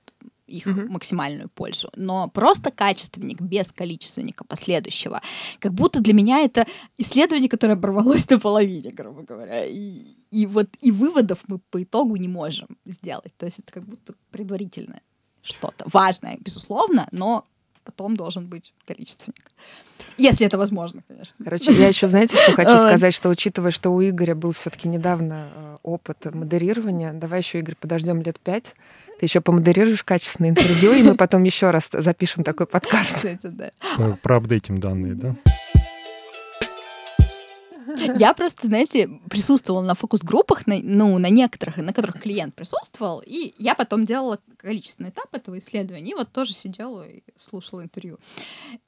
их mm-hmm. максимальную пользу. Но просто качественник без количественника последующего, как будто для меня это исследование, которое оборвалось (laughs) на половине, грубо говоря. И, и вот и выводов мы по итогу не можем сделать. То есть это как будто предварительное что-то. Важное, безусловно, но потом должен быть количественник. Если это возможно, конечно. Короче, я еще, знаете, что хочу (laughs) сказать, что учитывая, что у Игоря был все-таки недавно э, опыт модерирования, давай еще, Игорь, подождем лет пять, ты еще помодерируешь качественное интервью, и мы потом еще раз запишем такой подкаст. Проапдейтим данные, да? Я просто, знаете, присутствовала на фокус-группах, на, ну, на некоторых, на которых клиент присутствовал, и я потом делала количественный этап этого исследования, и вот тоже сидела и слушала интервью.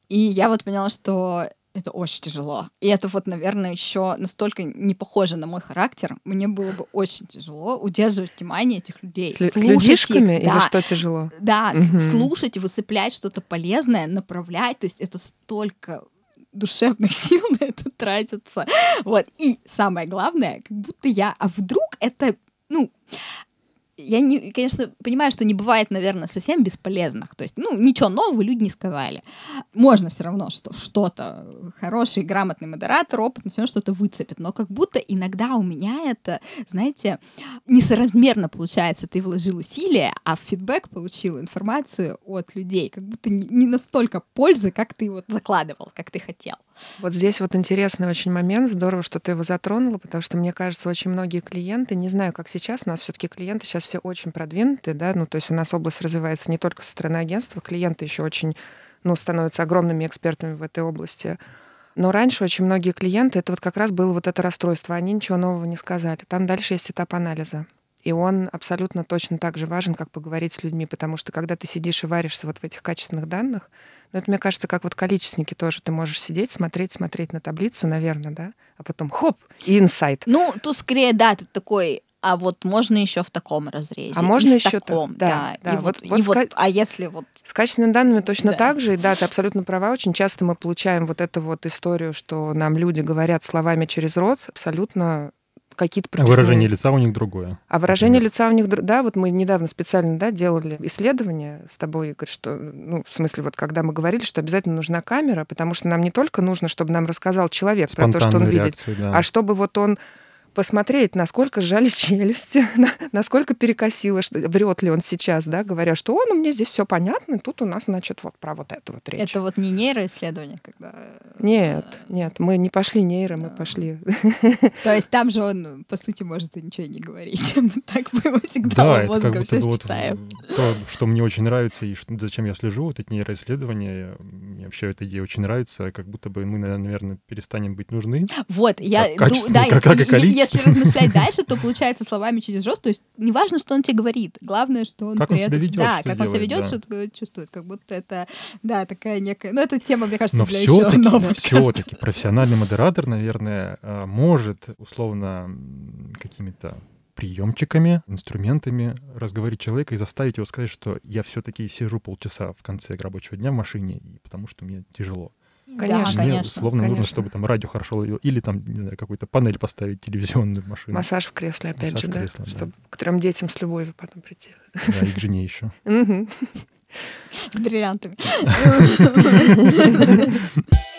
И я вот поняла, что это очень тяжело. И это вот, наверное, еще настолько не похоже на мой характер. Мне было бы очень тяжело удерживать внимание этих людей. С, слушать с их, да, или что тяжело? Да, угу. слушать, выцеплять что-то полезное, направлять. То есть это столько душевных (laughs) сил на это тратится. Вот. И самое главное, как будто я, а вдруг это, ну, я, не, конечно, понимаю, что не бывает, наверное, совсем бесполезных. То есть, ну, ничего нового люди не сказали. Можно все равно что, что-то, хороший, грамотный модератор, опытный, все равно что-то выцепит. Но как будто иногда у меня это, знаете, несоразмерно получается. Ты вложил усилия, а в фидбэк получил информацию от людей. Как будто не, настолько пользы, как ты вот закладывал, как ты хотел. Вот здесь вот интересный очень момент. Здорово, что ты его затронула, потому что, мне кажется, очень многие клиенты, не знаю, как сейчас, у нас все-таки клиенты сейчас все очень продвинутые, да, ну, то есть у нас область развивается не только со стороны агентства, клиенты еще очень, ну, становятся огромными экспертами в этой области. Но раньше очень многие клиенты, это вот как раз было вот это расстройство, они ничего нового не сказали. Там дальше есть этап анализа. И он абсолютно точно так же важен, как поговорить с людьми, потому что когда ты сидишь и варишься вот в этих качественных данных, ну, это, мне кажется, как вот количественники тоже. Ты можешь сидеть, смотреть, смотреть на таблицу, наверное, да, а потом хоп, и инсайт. Ну, тут скорее, да, ты такой а вот можно еще в таком разрезе. А можно еще в таком, да, да. да. И вот, вот, и вот, а если вот с качественными данными точно да. так же, и да, ты абсолютно права. Очень часто мы получаем вот эту вот историю, что нам люди говорят словами через рот, абсолютно какие-то прописные... А выражение лица у них другое. А выражение например. лица у них... Да, вот мы недавно специально да, делали исследование с тобой, Игорь, что, ну, в смысле, вот когда мы говорили, что обязательно нужна камера, потому что нам не только нужно, чтобы нам рассказал человек про то, что он видит, да. а чтобы вот он посмотреть, насколько сжались (laughs) челюсти, насколько перекосило, что, врет ли он сейчас, да, говоря, что он, у меня здесь все понятно, тут у нас, значит, вот про вот это вот речь. Это вот не нейроисследование, когда... Э, нет, нет, мы не пошли нейро, мы пошли... (laughs) То есть там же он, (laughs) по сути, может и ничего не говорить. Так мы его всегда да, мозгом все считаем. То, что мне очень нравится и зачем я слежу, вот эти нейроисследования, мне вообще эта идея очень нравится, как будто бы мы, наверное, перестанем быть нужны. Вот, я... Да, если размышлять дальше, то получается словами через жест. То есть неважно, что он тебе говорит. Главное, что он как при он себя ведет, Да, как делает, он себя ведет, да. что чувствует. Как будто это, да, такая некая... Ну, это тема, мне кажется, Но для еще одного все-таки профессиональный модератор, наверное, а, может условно какими-то приемчиками, инструментами разговорить человека и заставить его сказать, что я все-таки сижу полчаса в конце рабочего дня в машине, потому что мне тяжело. Конечно, Мне, конечно. условно, конечно. нужно, чтобы там радио хорошо ловило, или там, не знаю, какую-то панель поставить телевизионную машину. Массаж в кресле, опять Массаж же, да? кресла, Чтобы к трем детям с любовью потом прийти. Да, и к жене еще. (laughs) С бриллиантами. (laughs)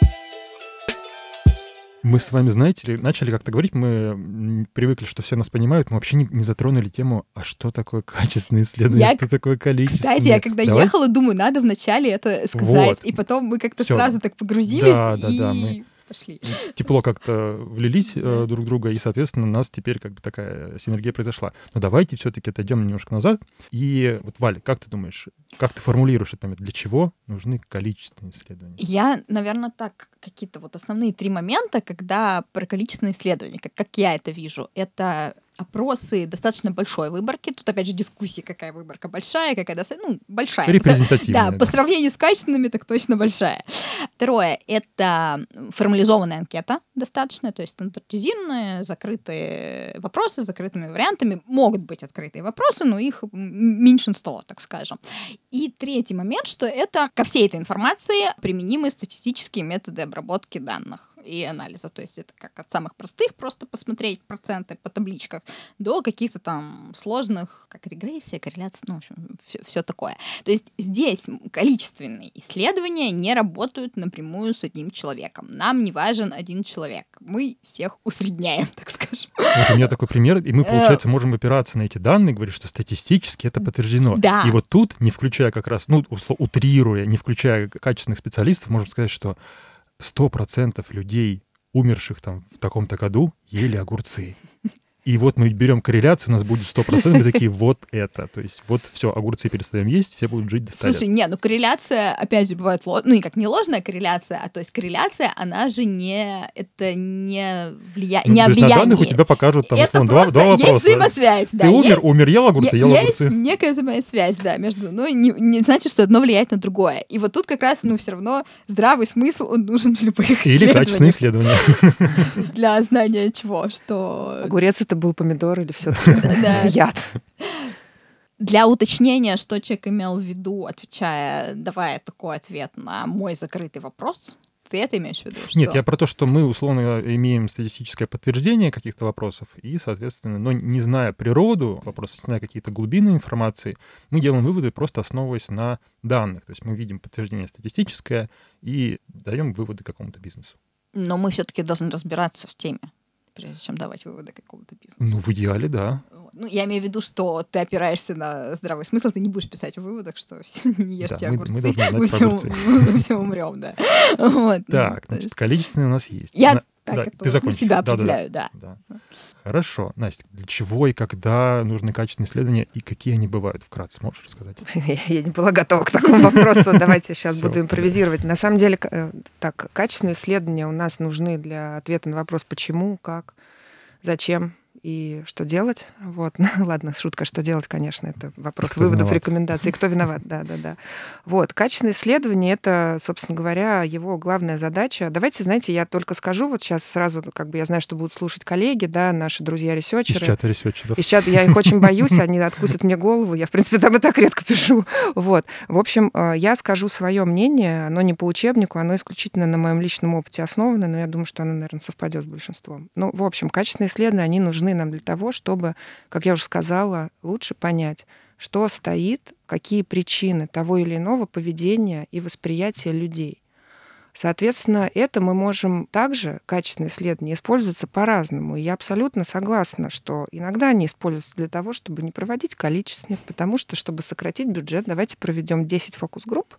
Мы с вами, знаете ли, начали как-то говорить, мы привыкли, что все нас понимают, мы вообще не, не затронули тему, а что такое качественное исследование, Я, что такое количество. Кстати, я когда Давайте- ехала, думаю, надо вначале это сказать. Вот. И потом мы как-то сразу так погрузились Да, да, и да, мы- пошли. тепло как-то влились э, друг друга, и, соответственно, у нас теперь как бы такая синергия произошла. Но давайте все-таки отойдем немножко назад. И вот, Валя, как ты думаешь, как ты формулируешь этот момент? Для чего нужны количественные исследования? Я, наверное, так, какие-то вот основные три момента, когда про количественные исследования, как, как я это вижу, это опросы достаточно большой выборки. Тут, опять же, дискуссии, какая выборка большая, какая достаточно, ну, большая. Репрезентативная. Да, по сравнению с качественными, так точно большая. Второе — это формализованная анкета достаточно, то есть стандартизированные, закрытые вопросы с закрытыми вариантами. Могут быть открытые вопросы, но их меньшинство, так скажем. И третий момент, что это ко всей этой информации применимы статистические методы обработки данных и анализа. То есть это как от самых простых, просто посмотреть проценты по табличках, до каких-то там сложных, как регрессия, корреляция, ну, в общем, все, такое. То есть здесь количественные исследования не работают напрямую с одним человеком. Нам не важен один человек. Мы всех усредняем, (laughs) так скажем. Вот у меня такой пример, и мы, Э. получается, можем опираться на эти данные, говорить, что статистически это подтверждено. Да. И вот тут, не включая как раз, ну, утрируя, не включая качественных специалистов, можем сказать, что 100% людей, умерших там в таком-то году, ели огурцы. И вот мы берем корреляцию, у нас будет 100%, мы такие, вот это. То есть вот все, огурцы перестаем есть, все будут жить до 100 лет. Слушай, не, ну корреляция, опять же, бывает, ло- ну, и как не ложная корреляция, а то есть корреляция, она же не, это не, влия... Ну, не то есть на данных у тебя покажут там, это условно, два, два есть вопроса. взаимосвязь, да. Ты умер, есть- умер, ел огурцы, ел есть огурцы. некая взаимосвязь, да, между, но не, не значит, что одно влияет на другое. И вот тут как раз, ну, все равно здравый смысл, он нужен в любых (laughs) Или качественные исследования. (laughs) для знания чего, что... Огурец это был помидор или все-таки (laughs) яд? Для уточнения, что человек имел в виду, отвечая, давая такой ответ на мой закрытый вопрос, ты это имеешь в виду? Нет, что- я про то, что мы условно имеем статистическое подтверждение каких-то вопросов, и, соответственно, но не зная природу вопросов, не зная какие-то глубины информации, мы делаем выводы просто основываясь на данных. То есть мы видим подтверждение статистическое и даем выводы какому-то бизнесу. Но мы все-таки должны разбираться в теме, прежде чем давать выводы какому-то бизнесу. Ну, в идеале, да. Ну, я имею в виду, что ты опираешься на здравый смысл, ты не будешь писать в выводах, что (laughs) все, не ешьте Да, мы- мы огурцы, знать мы, про все, огурцы. мы все умрем, да. (laughs) Вот, ну, Так, то значит, есть количественные у нас есть. Я На- так да, это ты вот себя определяю, да. Да. Хорошо. Настя, для чего и когда нужны качественные исследования, и какие они бывают? Вкратце можешь рассказать? (laughs) Я не была готова к такому вопросу. Давайте сейчас буду импровизировать. На самом деле, э, так, качественные исследования у нас нужны для ответа на вопрос, почему, как, зачем и что делать. Вот. (laughs) Ладно, шутка, что делать, конечно, это вопрос кто выводов, виноват. рекомендаций. Кто виноват, да, да, да. Вот. Качественное исследование — это, собственно говоря, его главная задача. Давайте, знаете, я только скажу, вот сейчас сразу, как бы я знаю, что будут слушать коллеги, да, наши Из друзья-ресерчеры. чата ресерчеров. Из чата я их очень боюсь, они откусят мне голову. Я, в принципе, там и так редко пишу. Вот. В общем, э, я скажу свое мнение. Оно не по учебнику, оно исключительно на моем личном опыте основано, но я думаю, что оно, наверное, совпадет с большинством. Ну, в общем, качественные исследования, они нужны нам для того, чтобы, как я уже сказала, лучше понять, что стоит, какие причины того или иного поведения и восприятия людей. Соответственно, это мы можем также, качественные исследования, используются по-разному. И я абсолютно согласна, что иногда они используются для того, чтобы не проводить количественных, потому что, чтобы сократить бюджет, давайте проведем 10 фокус-групп,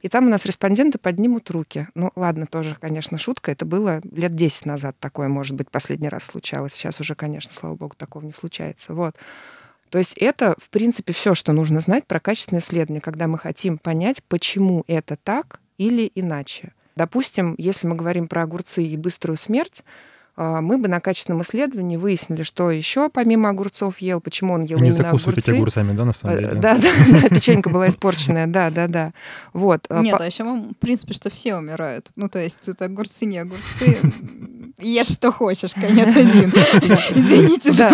и там у нас респонденты поднимут руки. Ну, ладно, тоже, конечно, шутка. Это было лет 10 назад такое, может быть, последний раз случалось. Сейчас уже, конечно, слава богу, такого не случается. Вот. То есть это, в принципе, все, что нужно знать про качественное исследование, когда мы хотим понять, почему это так или иначе. Допустим, если мы говорим про огурцы и быструю смерть, а, мы бы на качественном исследовании выяснили, что еще помимо огурцов ел, почему он ел Не именно закусывать огурцы. эти огурцами, да, на самом Э, деле? Да, да, (laughs) да, печенька была испорченная, да, да, да. Вот. Нет, а еще, в принципе, что все умирают. Ну, то есть, это огурцы, не огурцы. (laughs) Ешь, что хочешь, конец один. (laughs) Извините за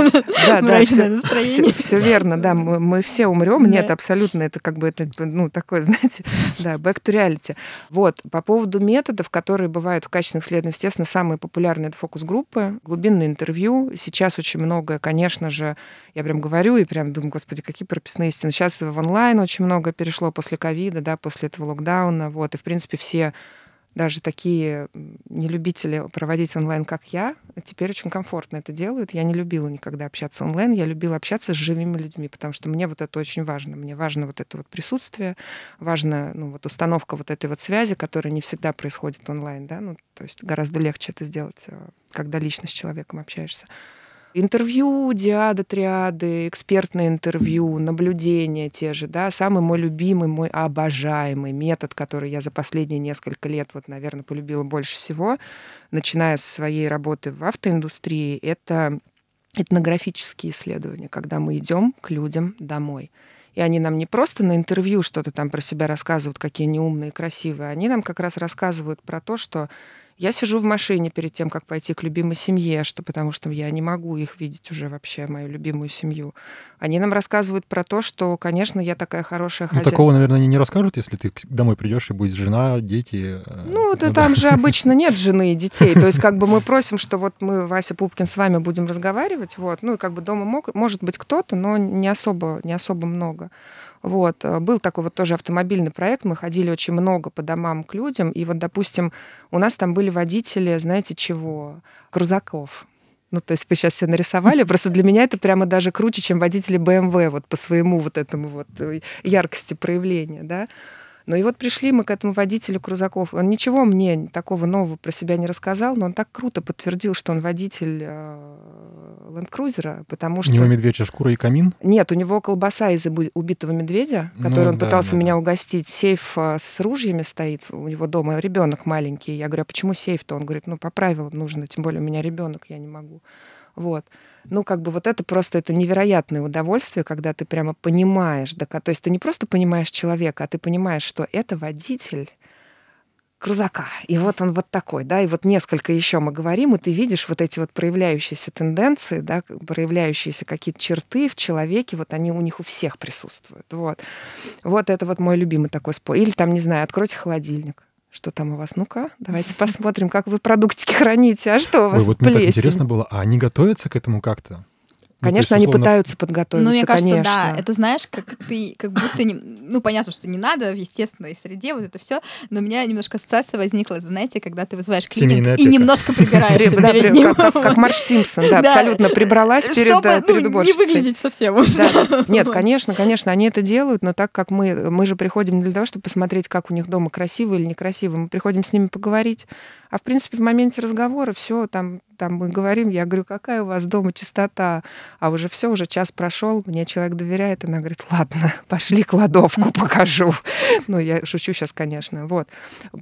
мрачное настроение. все верно, да, мы, все умрем. Нет, абсолютно, это как бы это, ну, такое, (laughs) знаете, да, back to reality. Вот, по поводу методов, которые бывают в качественных исследованиях, естественно, самые популярные это фокус-группы, глубинные интервью. Сейчас очень много, конечно же, я прям говорю и прям думаю, господи, какие прописные истины. Сейчас в онлайн очень много перешло после ковида, да, после этого локдауна, вот, и, в принципе, все даже такие нелюбители проводить онлайн, как я, теперь очень комфортно это делают. Я не любила никогда общаться онлайн, я любила общаться с живыми людьми, потому что мне вот это очень важно. Мне важно вот это вот присутствие, важно ну, вот установка вот этой вот связи, которая не всегда происходит онлайн, да, ну, то есть гораздо легче это сделать, э, когда лично с человеком общаешься. Интервью, диады, триады, экспертные интервью, наблюдения те же, да, самый мой любимый, мой обожаемый метод, который я за последние несколько лет, вот, наверное, полюбила больше всего, начиная с своей работы в автоиндустрии, это этнографические исследования, когда мы идем к людям домой. И они нам не просто на интервью что-то там про себя рассказывают, какие они умные, красивые, они нам как раз рассказывают про то, что я сижу в машине перед тем, как пойти к любимой семье, что потому что я не могу их видеть уже вообще, мою любимую семью. Они нам рассказывают про то, что, конечно, я такая хорошая хозяйка. Ну, такого, наверное, они не расскажут, если ты домой придешь и будет жена, дети. Э, ну, да, ну, там да. же обычно нет (laughs) жены и детей. То есть, как бы мы просим, что вот мы, Вася Пупкин, с вами будем разговаривать, вот, ну и как бы дома мог, может быть кто-то, но не особо, не особо много. Вот. Э, был такой вот тоже автомобильный проект, мы ходили очень много по домам к людям, и вот, допустим, у нас там были водители, знаете, чего? Крузаков. Ну, то есть вы сейчас все нарисовали. Просто для меня это прямо даже круче, чем водители BMW, вот по своему вот этому вот э, яркости проявления, да. Ну и вот пришли мы к этому водителю Крузаков. Он ничего мне такого нового про себя не рассказал, но он так круто подтвердил, что он водитель э, ленд-крузера, потому что... У него медвежья шкура и камин? Нет, у него колбаса из убитого медведя, который ну, он да, пытался да, меня угостить. Сейф э, с ружьями стоит у него дома, ребенок маленький. Я говорю, а почему сейф-то? Он говорит, ну, по правилам нужно, тем более у меня ребенок, я не могу. Вот. Ну, как бы вот это просто это невероятное удовольствие, когда ты прямо понимаешь, да, то есть ты не просто понимаешь человека, а ты понимаешь, что это водитель крузака. И вот он вот такой, да, и вот несколько еще мы говорим, и ты видишь вот эти вот проявляющиеся тенденции, да, проявляющиеся какие-то черты в человеке, вот они у них у всех присутствуют. Вот. Вот это вот мой любимый такой способ. Или там, не знаю, откройте холодильник. Что там у вас? Ну-ка, давайте посмотрим, как вы продуктики храните. А что у вас Ой, вот мне так интересно было, а они готовятся к этому как-то? Ну, конечно, есть, условно... они пытаются подготовиться, Ну, мне кажется, конечно. да. Это знаешь, как ты, как будто не... Ну, понятно, что не надо в естественной среде, вот это все, но у меня немножко ассоциация возникла, знаете, когда ты вызываешь клининг и немножко прибираешься перед ним. Как Марш Симпсон, да, (laughs) абсолютно прибралась перед перед ну, не выглядеть совсем уже. (laughs) Нет, конечно, конечно, они это делают, но так как мы, мы же приходим не для того, чтобы посмотреть, как у них дома красиво или некрасиво, мы приходим с ними поговорить. А в принципе, в моменте разговора все там, там мы говорим, я говорю, какая у вас дома чистота, а уже все, уже час прошел, мне человек доверяет, она говорит, ладно, (laughs) пошли кладовку покажу. Ну, я шучу сейчас, конечно. Вот.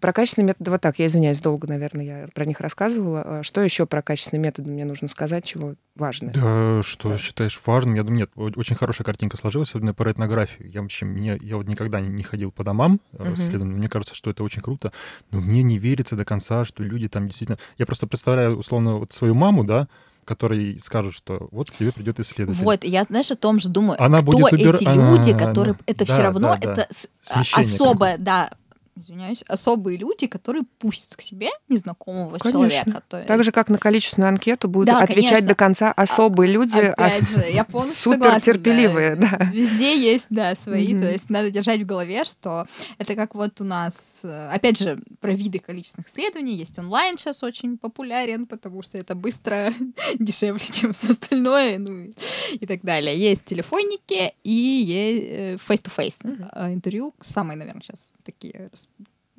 Про качественные методы вот так, я извиняюсь, долго, наверное, я про них рассказывала. А что еще про качественные методы мне нужно сказать, чего важно? Да, что да. считаешь важным? Я думаю, нет, очень хорошая картинка сложилась, особенно про этнографию. Я вообще, мне, я вот никогда не, ходил по домам, следом, мне кажется, что это очень круто, но мне не верится до конца, что люди там действительно... Я просто представляю, условно, вот свою маму, да, который скажут, что вот к тебе придет исследователь. Вот, я, знаешь, о том же думаю, Она кто будет выбир... эти люди, а, которые... Да, это да, все равно, да, это да. особое, да, извиняюсь, особые люди, которые пустят к себе незнакомого конечно. человека. То есть... Так же, как на количественную анкету будут да, отвечать конечно. до конца особые а, люди, опять а... же, я полностью супер согласна, терпеливые. Да. Да. Везде есть, да, свои. Mm-hmm. То есть надо держать в голове, что это как вот у нас, опять же, про виды количественных исследований. Есть онлайн сейчас очень популярен, потому что это быстро, (laughs) дешевле, чем все остальное, ну и так далее. Есть телефонники и есть э, face-to-face mm-hmm. интервью. Самые, наверное, сейчас такие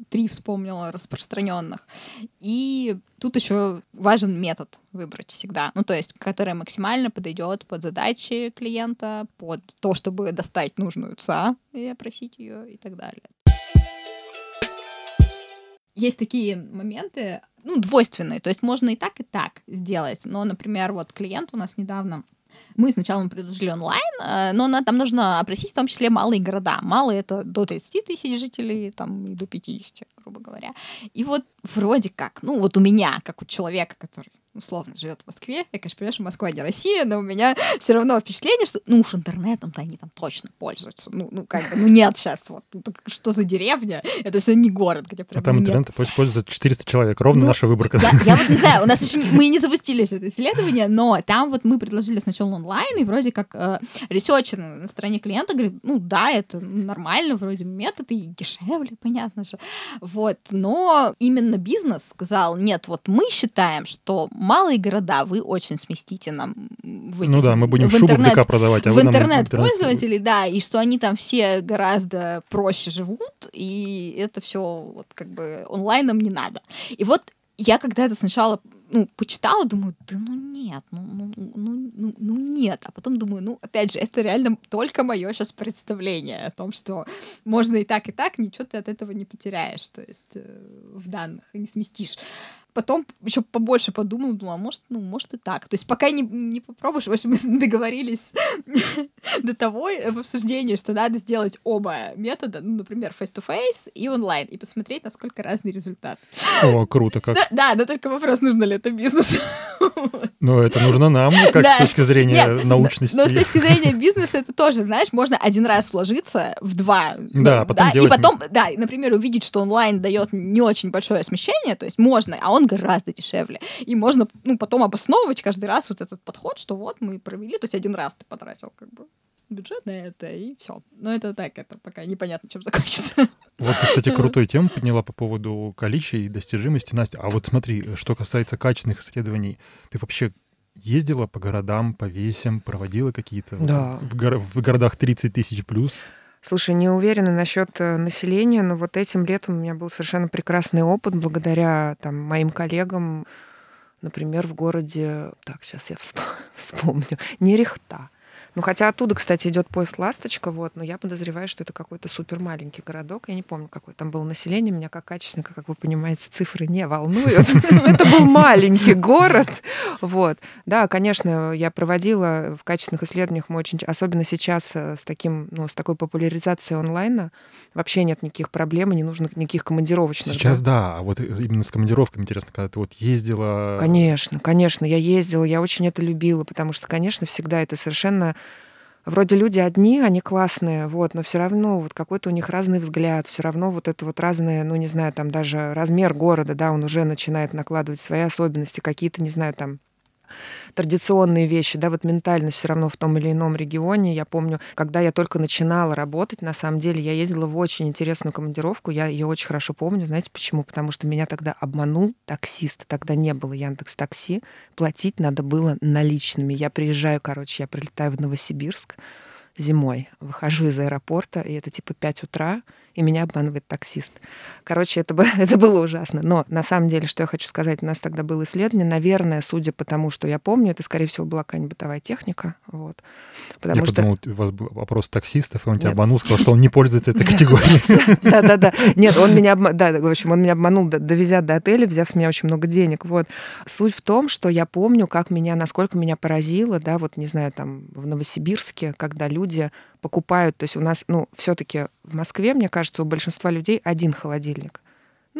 три вспомнила распространенных. И тут еще важен метод выбрать всегда. Ну, то есть, который максимально подойдет под задачи клиента, под то, чтобы достать нужную ЦА и опросить ее и так далее. Есть такие моменты, ну, двойственные, то есть можно и так, и так сделать. Но, например, вот клиент у нас недавно мы сначала ему предложили онлайн, э, но на, там нужно опросить в том числе малые города. Малые — это до 30 тысяч жителей, там, и до 50, грубо говоря. И вот вроде как, ну вот у меня, как у человека, который условно живет в Москве, я, конечно, понимаю, что Москва не Россия, но у меня все равно впечатление, что, ну уж интернетом-то они там точно пользуются. Ну, ну как бы, ну нет сейчас вот, что за деревня? Это все не город, где прям А там нет. интернет пользуется 400 человек, ровно Ну, наша выборка. Я, я вот не знаю, у нас (laughs) еще мы не запустили это исследование, но там вот мы предложили сначала онлайн, и вроде как э, ресерчер на стороне клиента говорит, ну да, это нормально, вроде метод, и дешевле, понятно же. Вот, но именно бизнес сказал, нет, вот мы считаем, что малые города вы очень сместите нам в этих- Ну да, мы будем в шубу в интернет- ДК продавать, а в интернет-пользователей, да, и что они там все гораздо проще живут, и это все вот как бы онлайном не надо. И вот я когда это сначала ну, почитала, думаю, да ну нет, ну, ну, ну, ну, ну нет. А потом думаю, ну, опять же, это реально только мое сейчас представление о том, что можно и так, и так, ничего ты от этого не потеряешь, то есть э, в данных, не сместишь. Потом еще побольше подумала, думала, а может, ну, может и так. То есть пока не, не попробуешь, в общем, (laughs) мы договорились (laughs) до того э, в обсуждении, что надо сделать оба метода, ну, например, face-to-face и онлайн, и посмотреть, насколько разный результат. О, круто как. Да, да, но только вопрос, нужно ли это бизнесу. (laughs) Но это нужно нам, как Да. с точки зрения Нет, научности. Но с точки зрения бизнеса это тоже, знаешь, можно один раз вложиться в два. ну, Да, потом и делать потом, да, и, например, увидеть, что онлайн дает не очень большое смещение, то есть можно, а он гораздо дешевле. И можно, ну, потом обосновывать каждый раз вот этот подход, что вот мы провели, то есть один раз ты потратил как бы бюджет на это, и все. Но это так, это пока непонятно, чем закончится. Вот кстати, (laughs) крутую тему подняла по поводу количества и достижимости, Настя. А вот смотри, что касается качественных исследований, ты вообще ездила по городам, по весям, проводила какие-то Да. в, горо- в городах 30 тысяч плюс? Слушай, не уверена насчет э, населения, но вот этим летом у меня был совершенно прекрасный опыт благодаря там, моим коллегам, например, в городе, так, сейчас я всп- (laughs) вспомню, Нерехта. Ну, хотя оттуда, кстати, идет поезд «Ласточка», вот, но я подозреваю, что это какой-то супер маленький городок. Я не помню, какое там было население. Меня как качественника, как вы понимаете, цифры не волнуют. (laughs) Это был маленький город. Вот. Да, конечно, я проводила в качественных исследованиях, мы очень, особенно сейчас э, с таким, ну, с такой популяризацией онлайна, вообще нет никаких проблем, не нужно никаких командировочных. Сейчас да. да, а вот именно с командировками интересно, когда ты вот ездила... Конечно, конечно, я ездила, я очень это любила, потому что, конечно, всегда это совершенно Вроде люди одни, они классные, вот, но все равно вот какой-то у них разный взгляд, все равно вот это вот разное, ну не знаю, там даже размер города, да, он уже начинает накладывать свои особенности, какие-то, не знаю, там традиционные вещи, да, вот ментальность все равно в том или ином регионе. Я помню, когда я только начинала работать, на самом деле, я ездила в очень интересную командировку, я ее очень хорошо помню. Знаете почему? Потому что меня тогда обманул таксист. Тогда не было Яндекс Такси, платить надо было наличными. Я приезжаю, короче, я прилетаю в Новосибирск зимой, выхожу из аэропорта, и это типа 5 утра, и меня обманывает таксист. Короче, это, (laughs) это было ужасно. Но на самом деле, что я хочу сказать, у нас тогда было исследование, наверное, судя по тому, что я помню, это, скорее всего, была какая-нибудь бытовая техника. Вот. Потому Я что... подумал, у вас был вопрос таксистов, и он тебя Нет. обманул, сказал, что он не пользуется этой (laughs) категорией. (laughs) Да-да-да. Нет, он меня, обма- да, в общем, он меня обманул, довезя до отеля, взяв с меня очень много денег. Вот. Суть в том, что я помню, как меня, насколько меня поразило, да, вот, не знаю, там, в Новосибирске, когда люди покупают, то есть у нас, ну, все таки в Москве, мне кажется, у большинства людей один холодильник.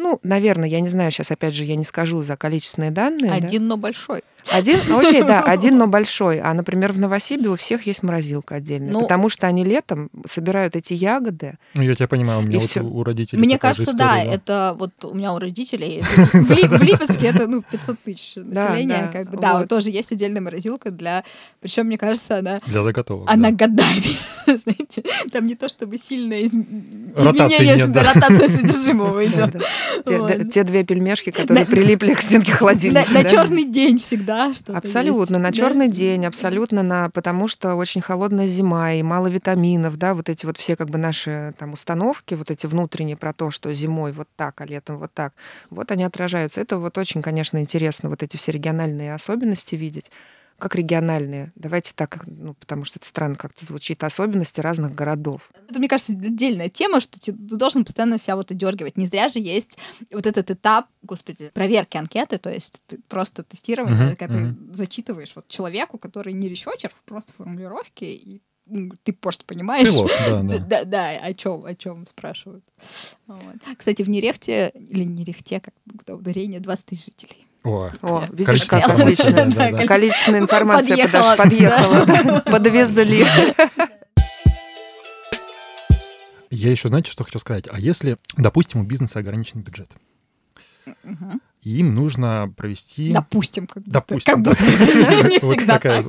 Ну, наверное, я не знаю, сейчас, опять же, я не скажу за количественные данные. да. Один, но большой. Один, ну, окей, да, (laughs) один, но большой. А, например, в Новосибе у всех есть морозилка отдельная, Ну- потому что они летом собирают эти ягоды, Ну, я тебя понимаю, у меня вот у родителей Мне такая же кажется, да, история, это вот у меня у родителей (laughs) в, Ли- в Липецке это ну 500 тысяч населения, да, как бы да, вот. тоже есть отдельная морозилка для, причем мне кажется, она Для заготовок. она да. годами, (laughs) знаете, там не то чтобы сильное из- изменение, нет, да. ротация содержимого идет. Да. Те, Вот. да, те две пельмешки, которые На- прилипли к стенке На, холодильника. на да? черный день всегда что-то Абсолютно, есть. на Да. черный день, абсолютно на, потому что очень холодная зима и мало витаминов, да, вот эти вот все как бы наши там установки, вот эти внутренние про то, что зимой вот так, а летом вот так, вот они отражаются. Это вот очень, конечно, интересно, вот эти все региональные особенности видеть. Как региональные? Давайте так, ну, потому что это странно как-то звучит, особенности разных городов. Это, мне кажется, отдельная тема, что ты, должен постоянно себя вот одергивать. Не зря же есть вот этот этап, господи, проверки анкеты, то есть ты просто тестирование, Мгм, когда мгм. ты зачитываешь вот человеку, который не ресерчер, просто формулировки, и ну, ты просто понимаешь, Пилот, да, (laughs) да, да. да, о чем, о чем спрашивают. Вот. Кстати, в Нерехте, или Нерехте, как ударение, 20 тысяч жителей. О, О, видишь, как отлично. да, да. Количественная информация Подъехала. подъехала, подвезли. Я еще, знаете, что хочу сказать? А если, допустим, у бизнеса ограниченный бюджет, им нужно провести... Допустим, как будто. Допустим, Как да. будто не всегда так.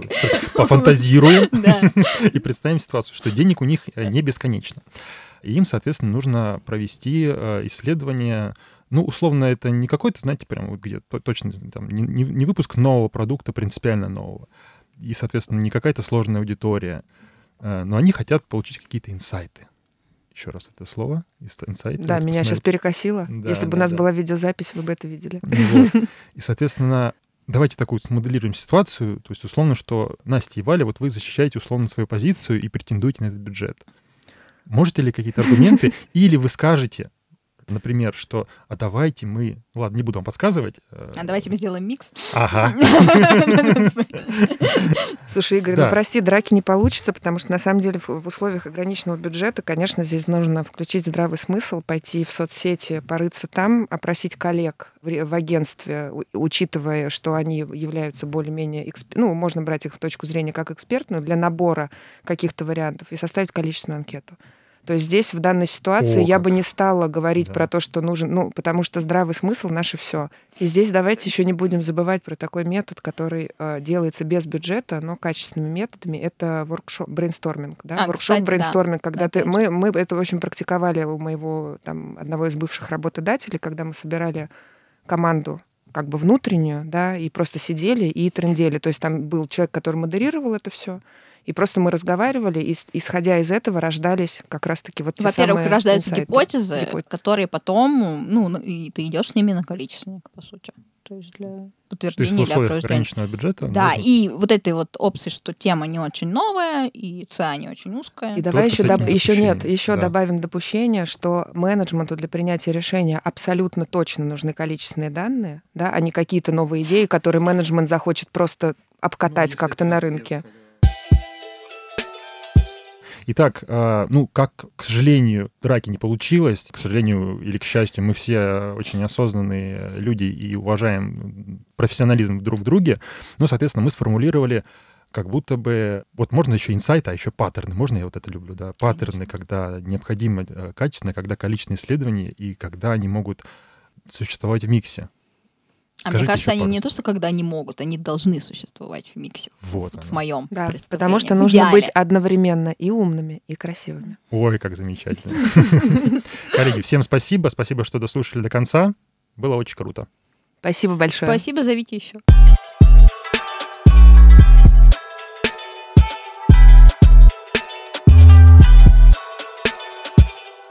Пофантазируем (laughs) (laughs) и представим ситуацию, что денег у них э, не бесконечно. И им, соответственно, нужно провести э, исследование. Ну, условно, это не какой-то, знаете, прям вот где то- точно там, не, не- выпуск нового продукта, принципиально нового. И, соответственно, не какая-то сложная аудитория. Э, Но они хотят получить какие-то инсайты. Еще раз это слово. Инсайты. Да, Вот меня сейчас перекосило. Да, Если бы да, у нас да. была видеозапись, вы бы это видели. Вот. И, соответственно, давайте такую смоделируем ситуацию. То есть, условно, что Настя и Валя, вот вы защищаете условно свою позицию и претендуете на этот бюджет. Можете ли какие-то аргументы? (laughs) Или вы скажете, например, что «а давайте мы...» Ладно, не буду вам подсказывать. э, А давайте мы сделаем микс. Ага. (laughs) Слушай, Игорь, ну прости, драки не получится, потому что на самом деле в условиях ограниченного бюджета, конечно, здесь нужно включить здравый смысл, пойти в соцсети, порыться там, опросить коллег в агентстве, учитывая, что они являются более-менее, эксп- ну, можно брать их в точку зрения как экспертную для набора каких-то вариантов и составить количественную анкету. То есть здесь в данной ситуации О, я как. бы не стала говорить Да. про то, что нужен, ну, потому что здравый смысл наше все. И здесь давайте еще не будем забывать про такой метод, который э, делается без бюджета, но качественными методами. Это воркшоп, брейнсторминг, да, А, воркшоп кстати, да. брейнсторминг, когда ты, Опять мы, мы это очень практиковали у моего там одного из бывших работодателей, когда мы собирали команду как бы внутреннюю, да, и просто сидели и трендели. То есть там был человек, который модерировал это все, и просто мы разговаривали, и исходя из этого рождались как раз-таки вот те Во-первых, самые рождаются инсайты. гипотезы, Гипо- которые потом, ну, ну, и ты идешь с ними на количественник, по сути. То есть для То есть в подтверждения или условиях опроверждения. ограниченного бюджета... Да, нужно- и вот этой вот опции, что тема не очень новая, и ЦА не очень узкая. И давай Только еще, доб- еще нет, еще да. добавим допущение, что менеджменту для принятия решения абсолютно точно нужны количественные данные, да, а не какие-то новые идеи, которые менеджмент захочет просто обкатать как-то на рынке. Итак, э, ну, как, к сожалению, драки не получилось, к сожалению или к счастью, мы все очень осознанные люди и уважаем профессионализм друг в друге, ну, соответственно, мы сформулировали как будто бы... Вот можно еще инсайты, а еще паттерны. Можно я вот это люблю, да? Паттерны, когда необходимо э, качественно, когда количественные исследования и когда они могут существовать в миксе. А Скажите мне кажется, они пару. не то, что когда они могут, они должны существовать в миксе. Вот в, оно. в моем Да, представлении. потому что нужно идеале. быть одновременно и умными, и красивыми. Ой, как замечательно. (laughs) Коллеги, всем спасибо. Спасибо, что дослушали до конца. Было очень круто. Спасибо большое. Спасибо, зовите еще.